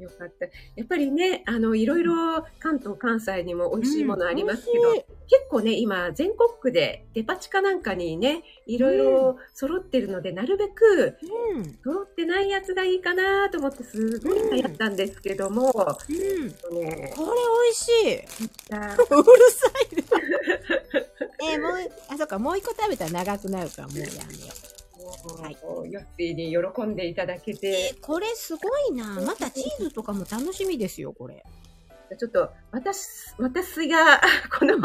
よかった。やっぱりね、あの、いろいろ関東、関西にも美味しいものありますけど、うん結構ね、今、全国区でデパ地下なんかにね、いろいろ揃ってるので、なるべくうん。揃ってないやつがいいかなと思って、すごい流行ったんですけども、うん。ね、これ美味しい。あうるさいです。えーもう、あ、そっか、もう一個食べたら長くなるから、もうやめよう。はいヨッシーに喜んでいただけえて、ーこれすごいな。またチーズとかも楽しみですよ、これ。ちょっと、私、私が、この、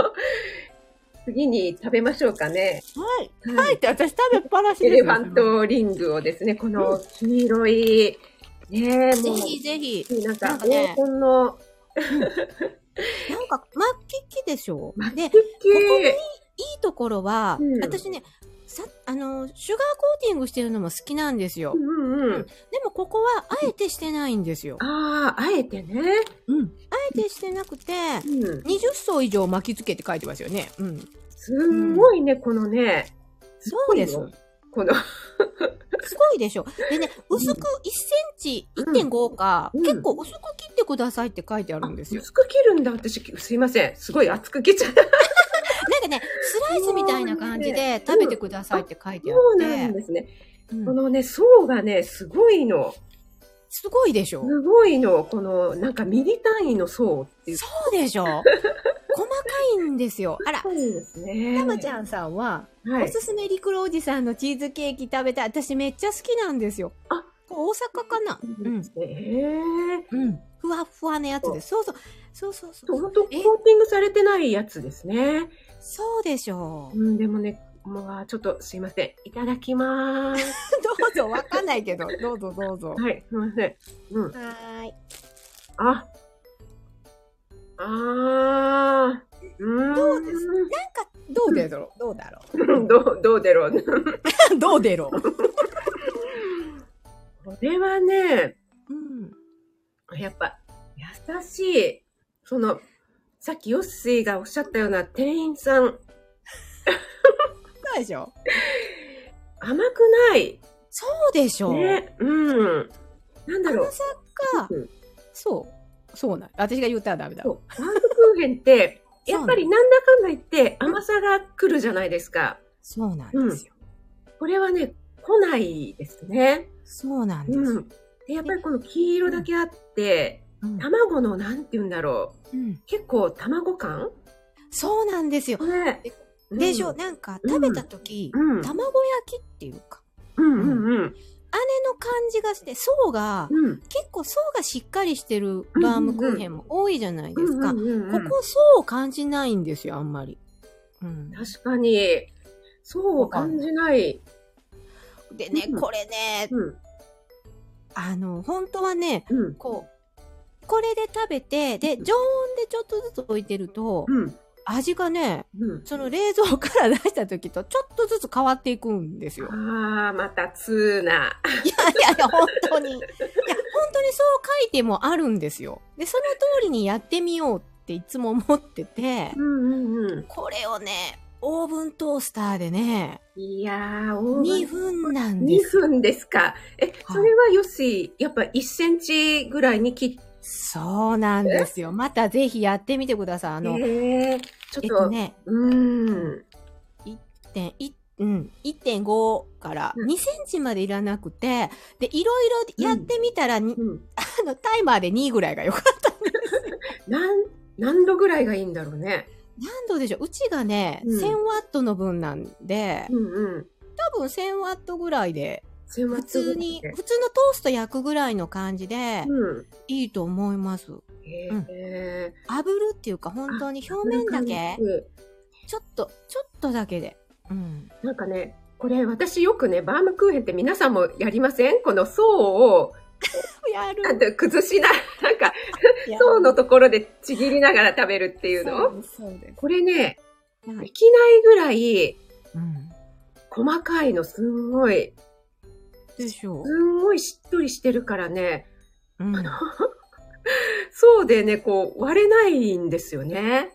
次に食べましょうかね。はい。はいはいって私食べっぱなしですよエレファントリングをですね、この黄色い、ねえ、もぜひぜひ。う、なんか黄金の、なんか、マッキッキでしょ？で、キッここいいところは、うん私ね、さ、あの、シュガーコーティングしてるのも好きなんですよ。うんうんうん。でもここは、あえてしてないんですよ。ああ、あえてね。うん。あえてしてなくて、うん。20層以上巻き付けって書いてますよね。うん。すんごいね、このね。そうです。この、すごいでしょ。でね、薄く1センチ1.5か、うん結構薄く切ってくださいって書いてあるんですよ。薄く切るんだ、私。すいません。すごい厚く切っちゃった。なんかね、スライスみたいな感じで食べてくださいって書いてあそうってなん、ですね。うんこのね、層がね、すごいの。すごいでしょ。すごいの。この、なんかミリ単位の層っていう。そうでしょ。細かいんですよ。あら、そうですね。たまちゃんさんは、はいお。すすめリクロおじさんのチーズケーキ食べたい。私めっちゃ好きなんですよ。あ、大阪かな？うん。へえ。うん。ふわふわなやつです。そうそう。そうそうそう。本当コーえティングされてないやつですね。そうでしょう。うん、でもね、まあ、ちょっとすいません。いただきまーす。どうぞ、わかんないけど。どうぞどうぞ。はい、すいません。うん。はーい。あ。あー。うーん。どうです？なんか、どうだろう？どうだろどう、どうだろう？う どうだろう？これはね、うん。やっぱ、優しい。その、さっきヨッシーがおっしゃったような店員さん、そうでしょ？甘くない。そうでしょ？ね。うん。なんだろう甘。さが、うんそう。そうなん。私が言ったらダメだ。そう。バウムクーヘンって、やっぱりなんだかんだ言って甘さが来るじゃないですか。そうなんですよ。これはね、来ないですね。そうなんですよ。うん。で、やっぱりこの黄色だけあって、うん卵のなんて言うんだろう。うん結構卵感？そうなんですよ。ね。でしょ、うんなんか食べた時、うん。卵焼きっていうか、うんうんうん。あれの感じがして、層が、うん。結構層がしっかりしてるバームクーヘンも多いじゃないですか。うんうんうんうんここ層を感じないんですよ、あんまり。うん、確かに、そう感じない。でね、うんこれね、うん。あの、本当はね、うん。こう、これで食べて、で、常温でちょっとずつ置いてると、うん。味がね、うん。その冷蔵から出した時とちょっとずつ変わっていくんですよ。ああ、また通な。いやいやいや、本当に。いや、本当にそう書いてもあるんですよ。で、その通りにやってみようっていつも思ってて、うんうんうん。これをね、オーブントースターでね、いやー、オーブン2分なん2ですよ。分ですか。え、それはよし、やっぱ1センチぐらいに切っそうなんですよ。またぜひやってみてください。あの、て、ちょっと、えっとね、うーん。1点、うん、1.5からうん2センチまでいらなくて、で、いろいろやってみたら、にうん。あの、タイマーで2ぐらいがよかった。なん、何度ぐらいがいいんだろうね。何度でしょう？うちがね、うん1000ワットの分なんで、うんうん。多分1000ワットぐらいで、普普通に、普通のトースト焼くぐらいの感じで、うん。いいと思います。へうんえ。炙るっていうか、本当に表面だけ、ちょっと、ちょっとだけで。うん。なんかね、これ私よくね、バームクーヘンって皆さんもやりません？この層を、やる。なんて崩しな、なんか 層のところでちぎりながら食べるっていうの？ですそうです。これね、はい。できないぐらいうん。細かいのすんごい、でしょう。すんごいしっとりしてるからね、うん。はい、そうでね、こう割れないんですよね。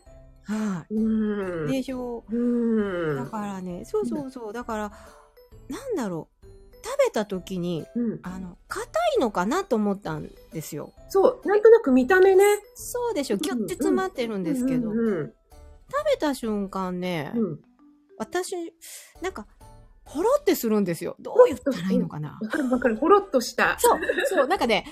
うん。でしょうう。だん。からね、そうそうそう。だから、なんだろう。食べた時に、うん。あの、硬いのかなと思ったんですよ。そう、なんとなく見た目ね。そうでしょ。ギュッて詰まってるんですけど。食べた瞬間ね、うん。うん私、なんか、ほろってするんですよ。どう言ったらいいのかな？わかるわかる。ほろっとした。そう、そう、なんかね、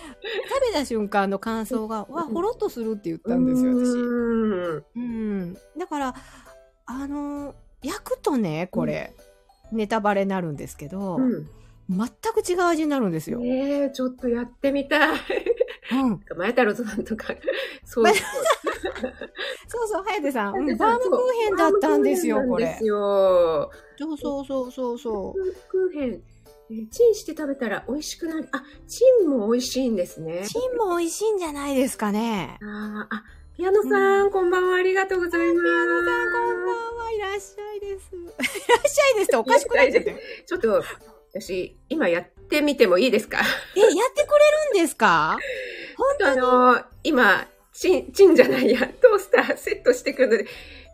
食べた瞬間の感想が、わ、ほろっとするって言ったんですよ、私。うん。うん。だから、あのー焼くとね、これ、ネタバレになるんですけど、うん。全く違う味になるんですよ。ねえ、ちょっとやってみたい。うん。前太郎さんとか、そう前そうそう、早手さん、うんバームクーヘンだったんですよ、これ。そうそうそうそうそバームクーヘン、えーチンして食べたら美味しくなる。あ、チンも美味しいんですねう。。チンも美味しいんじゃないですかね。あーあ、ピアノさん、こんばんは、ありがとうございます。ピアノさん、こんばんは。いらっしゃいです。いらっしゃいですっておかしくなっちゃって。ちょっと、私、今やってみてもいいですか？え、やってくれるんですか？あのー今、チン、チンじゃないや、トースターセットしてくるので、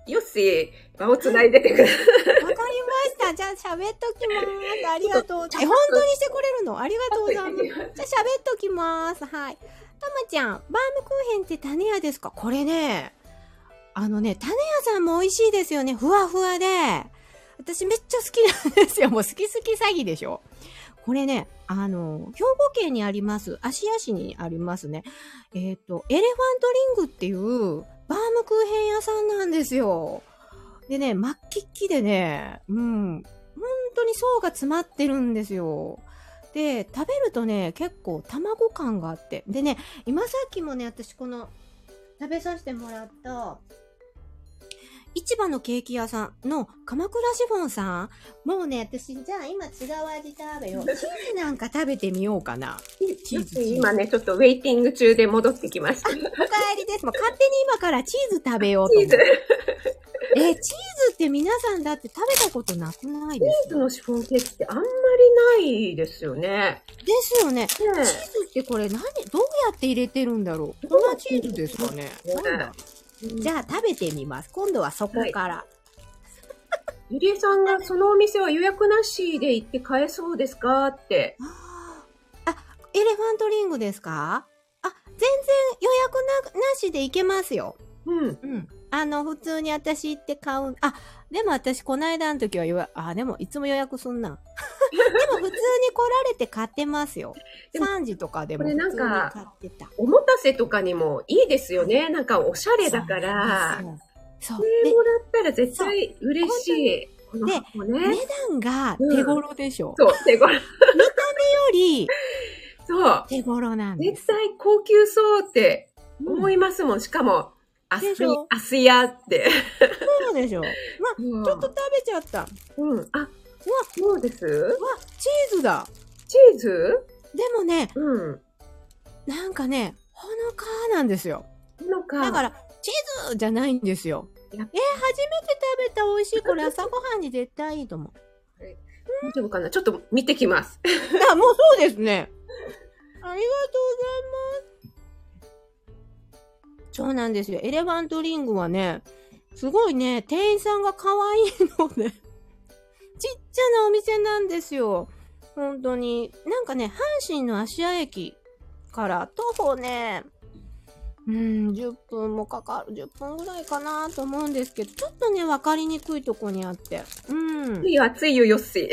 よっしー、場をつないでてください。わかりました。じゃあ喋っときます。ありがとう。え、本当にしてくれるの？ありがとうございます。じゃあ喋っときます。はい。たまちゃん、バームクーヘンって種屋ですか？これね、あのね、種屋さんも美味しいですよね。ふわふわで。私めっちゃ好きなんですよ。もう好き好き詐欺でしょ。これね、あの、兵庫県にあります、芦屋市にありますね。えっ、と、エレファントリングっていうバームクーヘン屋さんなんですよ。でね、末期っきでね、うん、本当に層が詰まってるんですよ。で、食べるとね、結構卵感があって。でね、今さっきもね、私この、食べさせてもらった、市場のケーキ屋さんの鎌倉シフォンさん。もうね、私、じゃあ今違う味食べよう。チーズなんか食べてみようかな。チーズ今ね、ちょっとウェイティング中で戻ってきました。チお帰りです。もう勝手に今からチーズ食べようと思ーズ、う。チえ、チーズって皆さんだって食べたことなくないです？ーズのシフォンケーキってあんまりないですよね。ですよね。ねチーズってこれ何、どうやって入れてるんだろう粉チーズですかね。ねなんだじゃあ食べてみます。今度はそこから。ゆりえさんがそのお店は予約なしで行って買えそうですか？って。あエレファントリングですか？あ、全然予約ななしで行けますよ。うん。うん。あの、普通に私行って買う。あ、でも私この間の時は予約、あ、でもいつも予約すんな。でも普通に来られて買ってますよ。でも3時とかでもこれ普通になんか買ってた。おもたせとかにもいいですよね。なんかおしゃれだから。そう。そうこれもらったら絶対嬉しい。でね。値段が手頃でしょ。そう、手頃。より そう。手頃なんです。絶対高級そうって思いますもん。しかも、アスでしょ？アスヤって。そうでしょ？まあ、うんちょっと食べちゃった。わ、うん。あ、そうです？チーズだ。チーズ？でもね、うん。なんかね、ほのかなんですよ。のか。だから、チーズじゃないんですよ。え初めて食べた美味しい。これ朝ごはんに絶対いいと思う。大丈夫かな？ちょっと見てきます。あ、もうそうですね。ありがとうございます。そうなんですよ。エレファントリングはね、すごいね、店員さんが可愛いので、ちっちゃなお店なんですよ。本当に。なんかね、阪神の芦屋駅から徒歩ね、うん、10分もかかる、10分ぐらいかなと思うんですけど、ちょっとね、わかりにくいとこにあって。うん。いいよ、熱いよ、よっし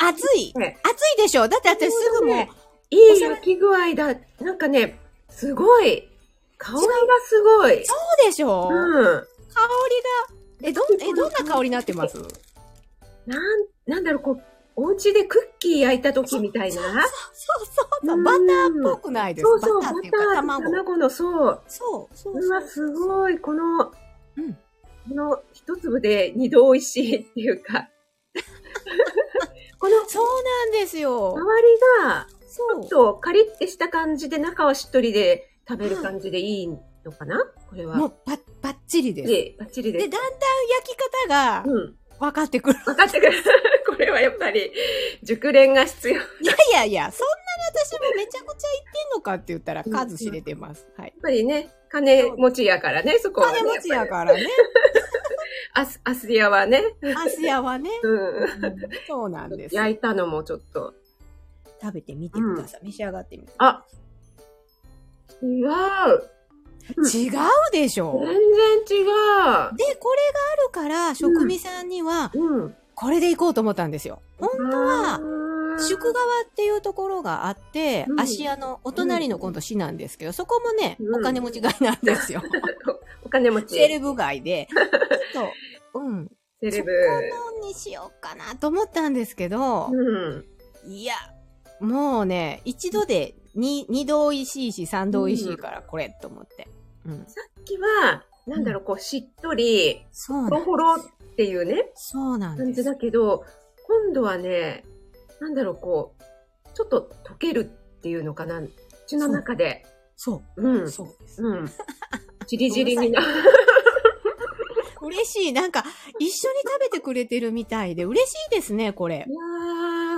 熱い？ね熱いでしょ？だって私すぐもう、ねいい焼き具合だ。なんかね、すごい。香りがすごい。そうでしょ、香うん。りが、え、どん、え、どんな香りになってます？なん、なんだろう、こう、お家でクッキー焼いた時みたいな？そうそうそうう、んバターっぽくないです。そうそう、バターバターって卵。卵の、そう。そう、そううわ、すごい。この、うんこの一粒で二度美味しいっていうか。このそうなんですよ。周りが、ちょっ。とカリッてした感じで中はしっとりで食べる感じでいいのかな？これは。もう、ば、ばっちりです。で、で、バッチリでだんだん焼き方がうん。分かってくる。分かってくる。これはやっぱり、熟練が必要。いやいやいや、そんなに私もめちゃくちゃ言ってんのかって言ったら数知れてます。はい。やっぱりね、金持ちやからね、そこは、ね。金持ちやからね。アス、アスヤはね。アスヤはね。うん。うんそうなんです。焼いたのもちょっと。食べてみてください。召し上がってみて。あ違う。違うでしょ全然違う。で、これがあるから、職味さんには、うん。これで行こうと思ったんですよ。本当は、は宿川っていうところがあって、うん芦屋のお隣の今度市なんですけど、そこもね、うんお金持ち街なんですよ。お金持ち。セレブ街で。そう。うん。そセレブ。このにしようかなと思ったんですけど、うん。いや、もうね、一度で二二度美味しいし、三度美味しいから、これ、と思って。うん。さっきは、なんだろう、こう、しっとり、ほろほろっていうね、そうなん感じです。だけど、今度はね、なんだろう、こう、ちょっと溶けるっていうのかな、口の中で。そうう。ん。そうです。うん。じりじりにな。嬉しい。なんか、一緒に食べてくれてるみたいで、嬉しいですね、これい。や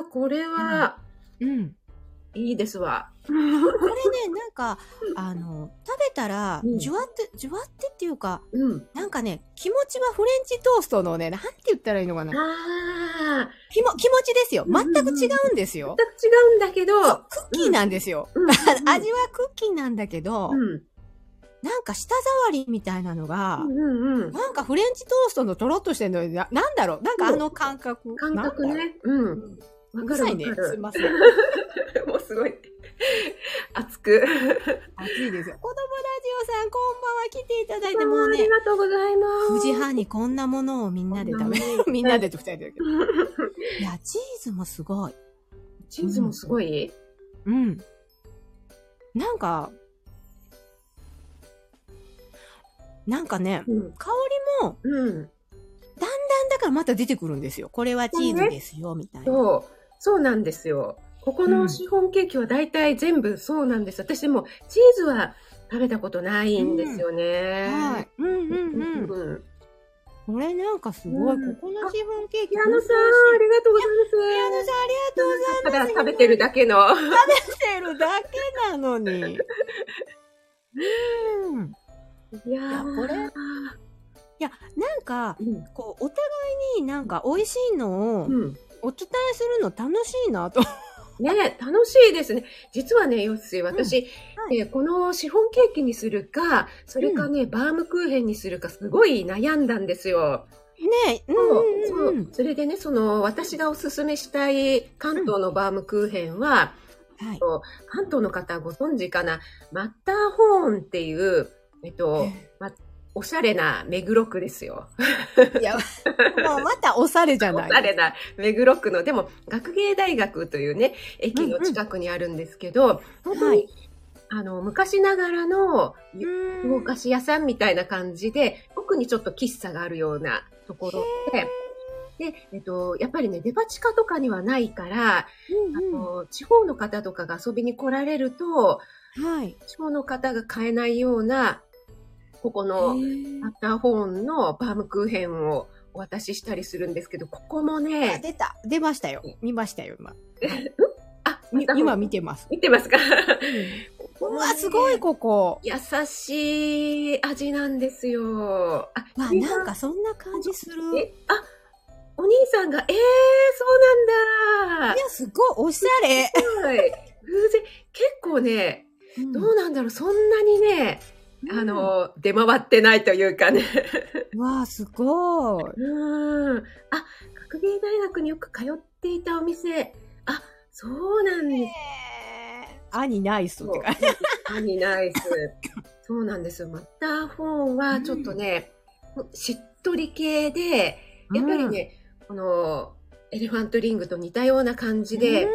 ー、これは、うん。いいですわ。これね、なんか、あの、食べたらう、んじゅわって、じゅわってっていうか、うん。なんかね、気持ちはフレンチトーストのね、なんて言ったらいいのかな。あー、気も、気持ちですよ。全く違うんですよ。全く違うんだけど、クッキーなんですよ。うん、味はクッキーなんだけど、うん。なんか舌触りみたいなのが、うんうんうん。なんかフレンチトーストのとろっとしてるのにな、なんだろうなんかあの感覚。感覚ね。うん。う。わかる。わかる。すいません。もうすごい。熱く。暑いですよ。子供ラジオさん、こんばんは来ていただいて、もうねあり、がとうございます。9時半にこんなものをみんなで食べる。みんなでって二人でだけど。いや、チーズもすごい。チーズもすごい、うん。なんか、なんかね、うん、香りも、うん。だんだんだからまた出てくるんですよ。これはチーズですよ、みたいな。そう。そうなんですよ。ここのシフォンケーキは大体全部そうなんです。私でもチーズは食べたことないんですよね。はい。うんうんうん。うん。これなんかすごい、うんここのシフォンケーキ。ピアノさん、ありがとうございます。ピアノさん、ありがとうございます。ただ食べてるだけの。食べてるだけなのに。うん。いやーこれいや、なんか、うん。こう、お互いになんか美味しいのをうん。お伝えするの楽しいなと。ね楽しいですね。実はね、よっしー、私、はいえーこのシフォンケーキにするか、それかね、バームクーヘンにするか、すごい悩んだんですよ。ねうんそううんそううん。それでね、その、私がおすすめしたい関東のバームクーヘンは、はい。関東の方ご存知かな、マッターホーンっていう、えっと、ま、おしゃれな目黒区ですよ。いや、もうまたおしゃれじゃおない。しゃれな目黒区の、でも、学芸大学というね、駅の近くにあるんですけど、本当に、はいあの、昔ながらのうん洋菓子屋さんみたいな感じで、奥にちょっと喫茶があるようなところで、で、えっと、やっぱりね、デパ地下とかにはないから、うんあの、地方の方とかが遊びに来られると、うんはい。地方の方が買えないような、ここのマッターホーンのバームクーヘンをお渡ししたりするんですけど、ここもあね、出た。出ましたよ。見ましたよ、今。あ、今見てます。見てますか？うわ、すごい、ここ。優しい味なんですよ。あ、わ、お兄さなんかそんな感じする。いえ、あ、お兄さんが、えー、そうなんだ。や、すごい、おしゃれ。はい。偶然、結構ね、うんどうなんだろう、そんなにね、あ、の、出回ってないというかね。うんわあ、すごい。うん。あ、学芸大学によく通っていたお店。あ、そうなんです。兄ナイスって感じ。何ナイス。そうなんですよ。マッターフォンはちょっとね、しっとり系で、やっぱりね、この、エレファントリングと似たような感じで、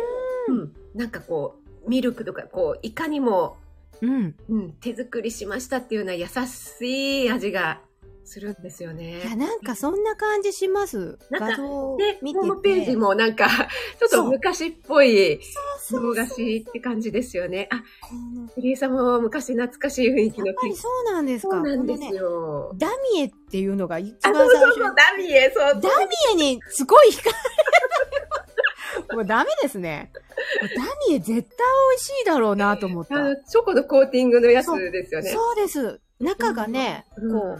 うん、なんかこう、ミルクとか、こう、いかにも、うん。うん、手作りしましたっていうような優しい味がするんですよいや、ね。なんかそんな感じします。画像をで、見てて。ホームページもなんか、ちょっと昔っぽいそう洋菓子って感じですよね。あ、このクリエさんも昔懐かしい雰囲気のやっぱりそうなんですか。そうなんですこのねよ。ダミエっていうのが一あ、番そうそうそう、最初に。ダミエ、そうそう。ダミエにすごい惹かれる。もうダメですね。ダミエ絶対美味しいだろうなと思った。あの、チョコのコーティングのやつですよね。そうです。中がね、うんこ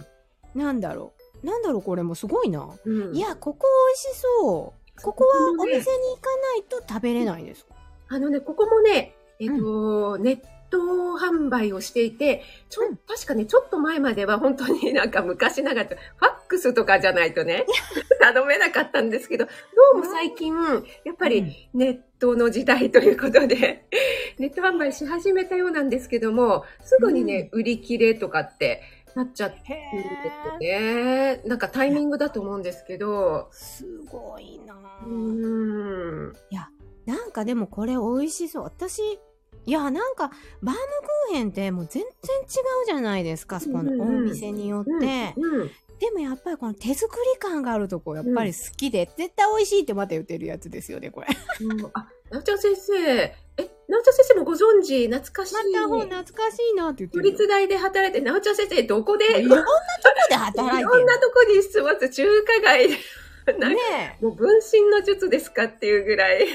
う、なんだろう。なんだろう、これもすごいな。うんいや、ここ美味しそう。ここはお店に行かないと食べれないです。あのね、ここもね、えっ、と、ネット販売をしていて、ちょ、うん確かね、ちょっと前までは本当に なんか昔ながら、ファックスとかじゃないとね、頼めなかったんですけど、どうも最近、やっぱりネットの時代ということで、ネット販売し始めたようなんですけども、すぐにね、売り切れとかってなっちゃってへるんで。ね。なんかタイミングだと思うんですけど、すごいなうーん。なんかでもこれ美味しそう。私、いや、なんか、バームクーヘンってもう全然違うじゃないですか、そこのお店によって。うん。でもやっぱりこの手作り感があるとこやっぱり好きで、絶対美味しいってまた言ってるやつですよね、これ。うんあ、なおちゃん先生、え、なおちゃん先生もご存知、懐かしい。また本懐かしいなって言って都る。立大で働いて、なおちゃん先生、どこで、いろんなとこで働いいろんなてとこに出没、中華街で、ねもう分身の術ですかっていうぐらい、え、ケ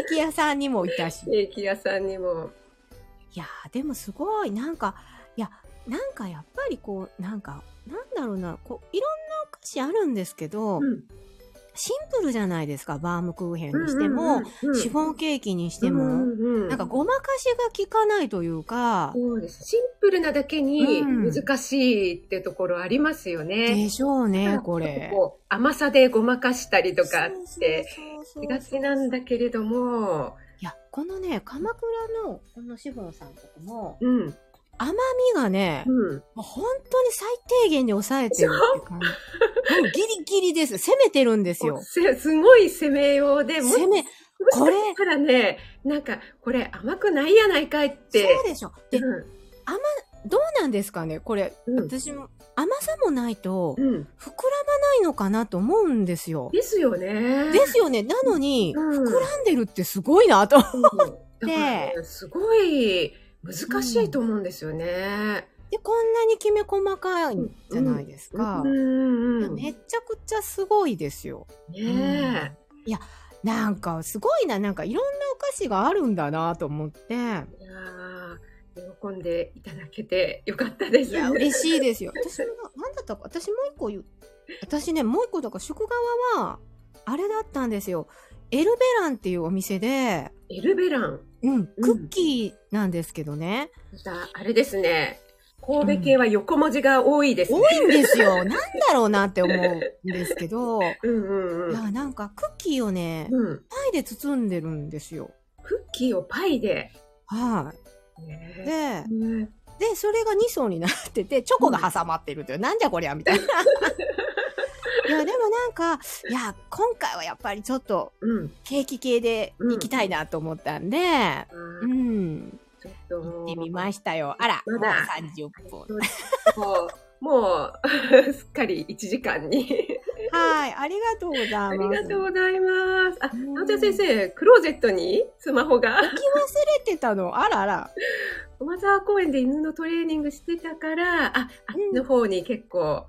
ーキ屋さんにもいたし。ケーキ屋さんにも。いやーでもすごい。なんかいやなんかやっぱりこうなんかなんだろうな。こういろんなお菓子あるんですけど、うんシンプルじゃないですかバームクーヘンにしても、うんうんうんシフォンケーキにしても、うんうんなんかごまかしが効かないというか、そうです。シンプルなだけにうん。難しいってところありますよね。でしょうねこれ。こう甘さでごまかしたりとかってそうそうそうしがちなんだけれども、いやこのね鎌倉のこのシフォンさんとかもうん、甘みがね、うん。本当に最低限に抑えてるって感じ。もうギリギリです。攻めてるんですよ。せすごい攻めようで、もし攻め、これからね、なんか、これ甘くないやないかいって。そうでしょ。で、うんどうなんですかね？これ、うん私も甘さもないとうん。膨らまないのかなと思うんですよ。ですよね。ですよね。なのに、うん膨らんでるってすごいなと。うんだからねすごい難しいと思うんですよね。で、こんなにきめ細かいじゃないですかう。んうんうん。めちゃくちゃすごいですよ。ねなんかすごいな。なんかいろんなお菓子があるんだなと思って。喜んでいただけてよかったです。いや、嬉しいですよ。私もな、なんだったか、私もう一個言う。私ね、もう一個だから、宿川は、あれだったんですよ。エルベランっていうお店で、エルベラン。うん、クッキーなんですけどね。また、あれですね。神戸系は横文字が多いですね。多いんですよ。なんだろうなって思うんですけど、いうんうんうん。や、なんか、クッキーをね、うん。パイで包んでるんですよ。クッキーをパイで。はい。ねで、ねで、それが2層になってて、チョコが挟まってるという、なんじゃこりゃみたいな。いや、でもなんか、いや、今回はやっぱりちょっと、うん。ケーキ系で行きたいなと思ったんで、あーうん、ちょっと行ってみましたよ。あら、もうまだ30分。もう、もう、すっかり1時間に。はい、ありがとうございます。ありがとうございます。あ、うんなおちゃん先生、クローゼットにスマホが？置き忘れてたの？あらあら。駒沢公園で犬のトレーニングしてたから、あ、あっちの方に結構、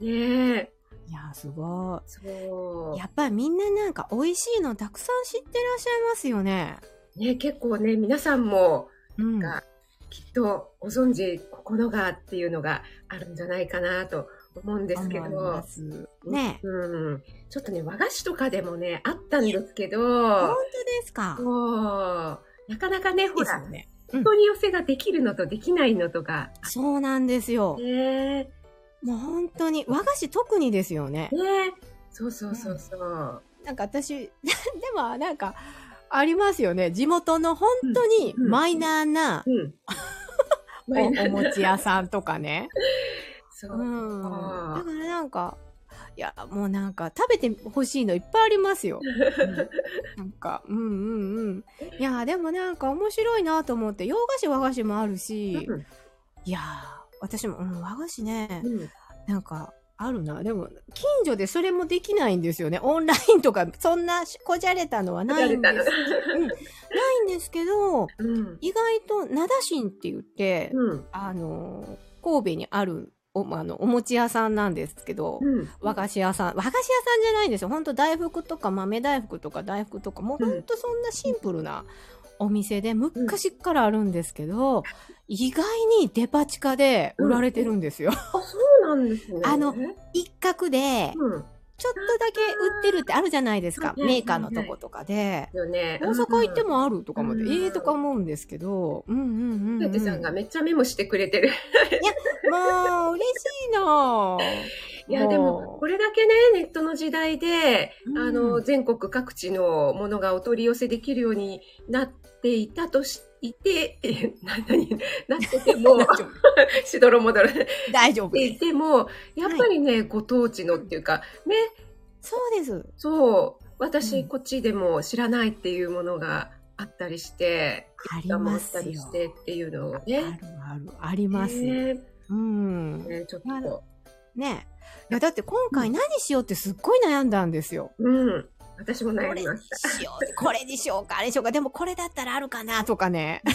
ねえ、いや、すごそうい。。やっぱりみんななんか美味しいのたくさん知ってらっしゃいますよね。ね結構ね、皆さんも、うん。がきっとご存知、ここのがっていうのがあるんじゃないかなと思うんですけどま、す。ね。うん、ちょっとね、和菓子とかでもね、あったんですけど、本当ですか。そうなかなかね、ほらね。うん取り寄せができるのとできないのとか。そうなんですよ。ねもう本当に、和菓子特にですよねえ。。ねえ。そうそうそうそう。なんか私、でもなんか、ありますよね。地元の本当にマイナーなうん。おお餅屋さんとかね。そう。うん。だあからなんか、いや、もうなんか食べてほしいのいっぱいありますよ。う んなんか、うんうんうん。いや、でもなんか面白いなと思って、洋菓子和菓子もあるし、うんいやー、私も、うん、和菓子ね、うんなんか、あるな。でも、近所でそれもできないんですよね。オンラインとか、そんなこじゃれたのはないんです。うん、ないんですけど、うん。意外と、灘新って言って、うん。あのー、神戸にあるお、あの、お餅屋さんなんですけど、うん。和菓子屋さん、和菓子屋さんじゃないんですよ。ほんと大福とか豆大福とか大福とか、もうほんとそんなシンプルなお店で、昔っからあるんですけど、意外にデパ地下で売られてるんですよ。あ、そうなんですね。あの一角で、うん。ちょっとだけ売ってるってあるじゃないですか。うんメーカーのとことかで。よね。大阪行ってもあるとかもで、うんええとか思うんですけど、うんうんうん、うん。ペテさんがめっちゃメモしてくれてる。もう、嬉しいの。いや、でも、これだけね、ネットの時代で、うんあの、全国各地のものがお取り寄せできるようになっていたとしてて、え な、何なってても しどろもどろっ大丈夫てです。言っても、やっぱりね、ご当地のっていうか、ね、そうです。そう、う私、んこっちでも知らないっていうものがあったりして、ありますよ。ったりしてっていうのをあね。るある、あります。ねうん。ねちょっと、ねいや、だって今回何しようってすっごい悩んだんですよ。うん。私もこれに悩みました。しよう、これにしようか、あれにしようか、でもこれだったらあるかな、とかね。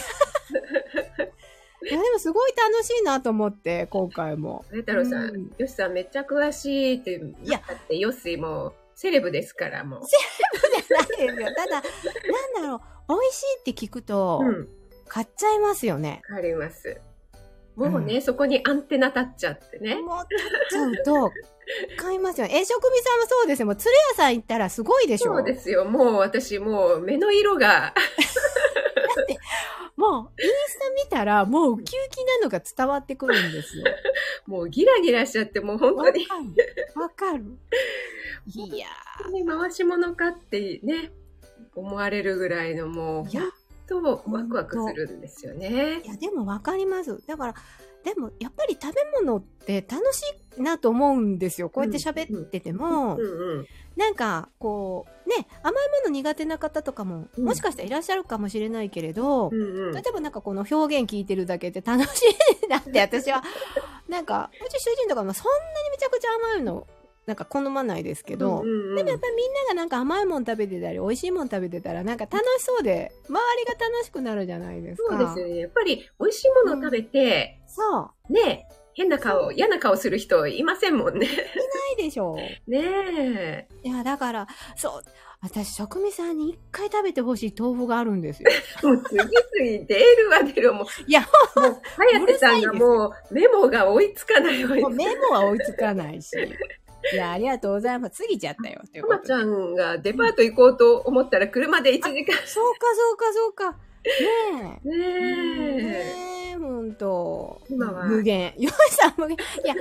いや、でもすごい楽しいなと思って、今回も。上太郎さん、うんよしさんめっちゃ詳しいって、いやだってよっしもうセレブですから、もう。じゃないですよ。ただ、なんだろう、美味しいって聞くと、うん。買っちゃいますよね。わかります。もうね、うそこにアンテナ立っちゃってね。もう、買っちゃうと、買いますよね。え、職味さんもそうですよ。もう、鶴屋さん行ったらすごいでしょそうですよ。もう私もう目の色が、もう、インスタ見たら、もうウキウキなのが伝わってくるんですよ。もうギラギラしちゃって、もう本わ当かに、る。わかる。いや本当に回し物かってね、思われるぐらいのもう、ー、いや、本当ワクワクするんですよねい。や、でもわかります。だから、でも、やっぱり食べ物って楽しいなと思うんですよ。こうやって喋ってても。なんか、こう、ね、甘いもの苦手な方とかも、うんもしかしたらいらっしゃるかもしれないけれど、うんうん例。えばなんかこの表現聞いてるだけで楽しいなって私は、なんか、うち主人とかもそんなにめちゃくちゃ甘いの、なんか好まないですけど、うんうんうんでもやっぱりみんながなんか甘いもん食べてたり、美味しいもん食べてたら、なんか楽しそうで、周りが楽しくなるじゃないですか。そうですよね。やっぱり美味しいものを食べて、そう。ね、変な顔、嫌な顔する人いませんもんね。ないでしょう。ねえ。いや、だから、そう。私、職味さんに一回食べてほしい豆腐があるんですよ。もう次々出るわ出るわもう。いや、もう、はやてさんがもうメモが追いつかない追いつもうかない。メモは追いつかないし。いや、ありがとうございます。過ぎちゃったよ。とまちゃんがデパート行こうと思ったら車で1時間。そうか、そうか、そうか。ねえ。ねえ。ねえ、ほんと。今は無限。よいさん無限。いや、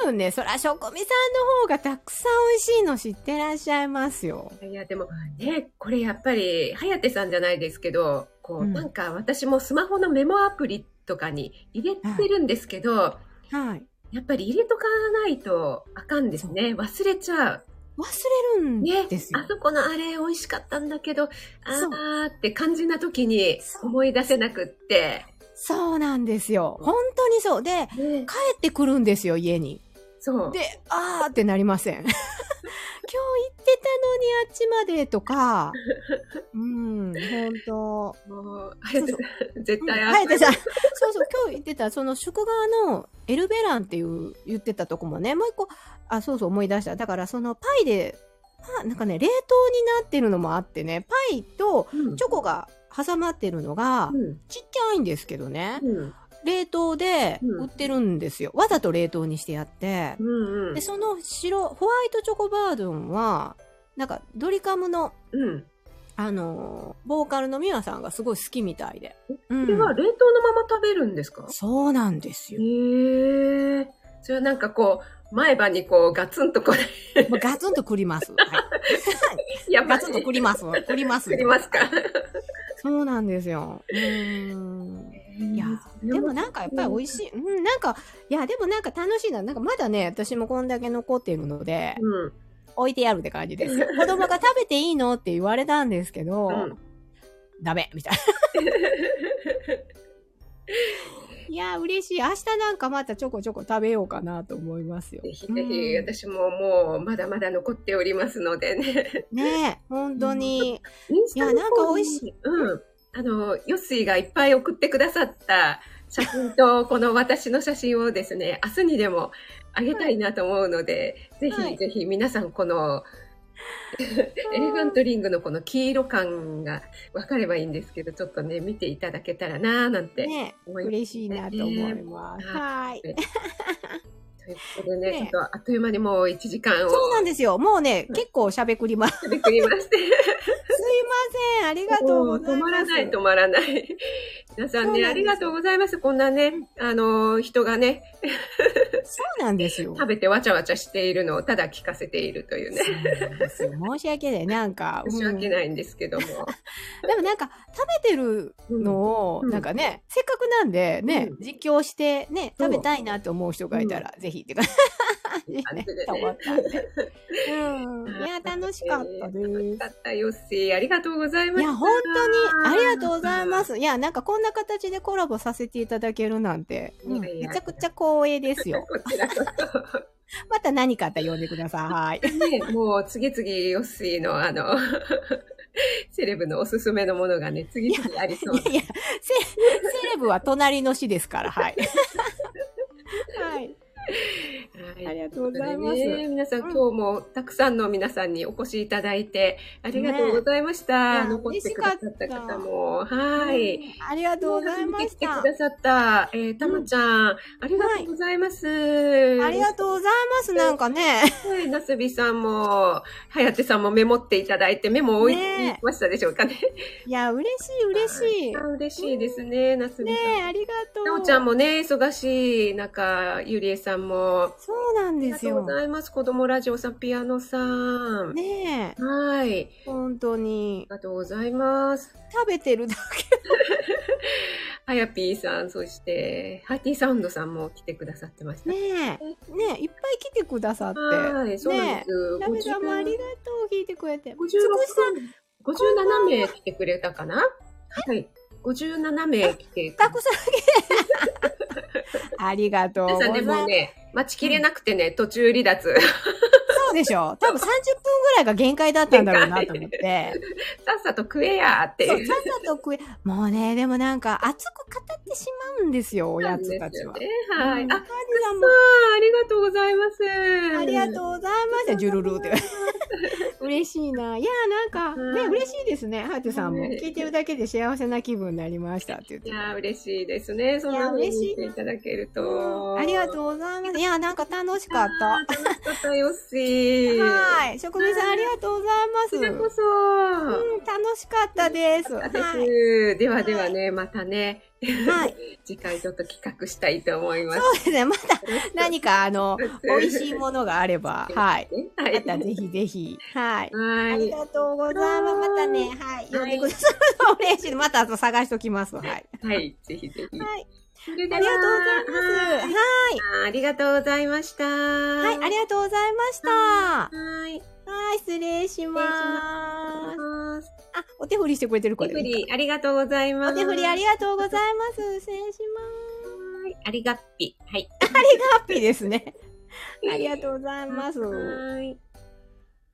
多分ね、そら、職味さんの方がたくさん美味しいの知ってらっしゃいますよ。いや、でもね、これやっぱり、はやてさんじゃないですけど、こう、うんなんか私もスマホのメモアプリとかに入れてるんですけど、はい。やっぱり入れとかないとあかんですね。忘れちゃう。忘れるんねですよ。あそこのあれ美味しかったんだけど、あーって感じな時に思い出せなくって。そうなんですよ。本当にそう。で、ね、帰ってくるんですよ、家に。そう。で、あーってなりません。今日行ってたのにあっちまでとか、うん、ほんと。もう、はやてさん、絶対はやてさん、そうそう、今日言ってた、その宿川のエルベランっていう言ってたとこもね、もう一個、あ、そうそう思い出した。だからそのパイで、パなんかね、冷凍になってるのもあってね、パイとうんチョコが挟まってるのが、うん。ちっちゃいんですけどね、うん。冷凍でうん売ってるんですよ。わざと冷凍にしてやって。うん。で、その白、ホワイトチョコバージョンは、なんかドリカムのうん。あの、ボーカルのミワさんがすごい好きみたいで。うんこれは冷凍のまま食べるんですか？そうなんですよ。へえ。それはなんかこう、前歯にこうガツンとこれ、まあガツンとくります。はい。やガツンとくります。くります。作りますか？そうなんですよ。うーん。いや、でもなんかやっぱり美味しい。うん、なんか、いや、でもなんか楽しいな。なんかまだね、私もこんだけ残っているので、うん。置いてやるって感じですよ。子供が食べていいのって言われたんですけど、うんダメみたいな。いや、嬉しい。明日なんかまたちょこちょこ食べようかなと思いますよ。ぜひぜひ、うん私ももうまだまだ残っておりますのでね。ねえ、本当に。インスタのいやなんか美味しい。うん。あの、ヨッスイがいっぱい送ってくださった写真と、この私の写真をですね、明日にでもあげたいなと思うので、ぜはいひぜひ皆さんこの、エレファントリングのこの黄色感が分かればいいんですけど、ちょっとね、見ていただけたらなぁなんてね思います。嬉しいなと思います。ねはい。ということでね、ねちょっとあっという間にもう1時間をそうなんですよ。もうね、うん結構喋くります。すい食べくりまして。ません。ありがとうございます。止まらない、止まらない。皆さんね、んありがとうございます。こんなね、あの、人がね、そうなんですよ。食べてわちゃわちゃしているのをただ聞かせているというね。そう申し訳ない。なんか、申し訳い。ないんですけども。でもなんか、食べてるのを、うんなんかね、せっかくなんでね、うん実況してね、食べたいなと思う人がいたら、ぜひって感じでねと思ったんで。うん。いや、楽しかったです。楽しかったよっしー。ありがとうございます。いや、本当に、ありがとうございます。いや、なんかこんな形でコラボさせていただけるなんて、めちゃくちゃ光栄ですよ。こちらこ また何かあったら呼んでください。そ。ね、もう次々ヨッシーのあの、セレブのおすすめのものがね、次々ありそういやいや、セセレブは隣の市ですから、はい。はい。はいありがとうございますね皆さん、うん今日もたくさんの皆さんにお越しいただいて、ありがとうございました。ね残ってくださった方も。はい。うんありがとうございま来てした。くださった、えー、たまちゃん、ありがとうございます。ありがとうございます、なんかね。はい、なすびさんも、はやてさんもメモっていただいて、メモ置いねてましたでしょうかね。いや、嬉しい、嬉しい。あ嬉しいですね、なすびねさん。え、ありがとう。なおちゃんもね、忙しい中、ゆりえさんも、そうなんありがとうごですよ。ざいます。子供ラジオさん、ピアノさん。ねえ、はい。本当にあ。りがとうございます。食べてるだはやぴーさん、そして、ハーティーサウンドさんも来てくださってました。け。ねえ、ねえ、いっぱい来てくださって。はい、そうなんです。ラメさんもありがとう、聞いてくれて。56つくしさん、57名来てくれたかな？はい。57名来て。たくさん。ありがとうござ、います。もね、待ちきれなくてね、途中離脱。そうでしょ多分30分ぐらいが限界だったんだろうなと思って。さっさと食えやってそう。さっさと食え、もうね、でもなんか熱く語ってしまうんですよ、おやつたちは。ね、はい。うんあ、さんもありがとうございます。ありがとうございます。ジュルルって。嬉しいな。いや、なんか、ね、うん嬉しいですね。ハーティさんも。はい聞いてるだけで幸せな気分になりましたって言って。いやー、嬉しいですね。そんな風に言っていただけると。ありがとうございます。いや、なんか楽しかった。楽しかったよっはい。職人さんありがとうございます。こちらこそ。うん、楽しかったです。はでい。す。ではではね、またね、はい。次回ちょっと企画したいと思います。そうですね。また何か、あの、美味しいものがあれば、はい。はまたぜひぜひ。はい。はい。ありがとうございます。またね、はい。呼んでくださると嬉しい。また後探しときます。はい。はい。ぜひぜひ。はい。ありがとうございます。はい。はいありがとうございました。ははい、ありがとうございました。はい。はい、失礼します。ます。あ、お手振りしてくれてるこれ。お手振り、ありがとうございます。お手振りありがとうございます。失礼します。はいありがっぴ。はい。ハッピーですね。ありがとうございます。はい。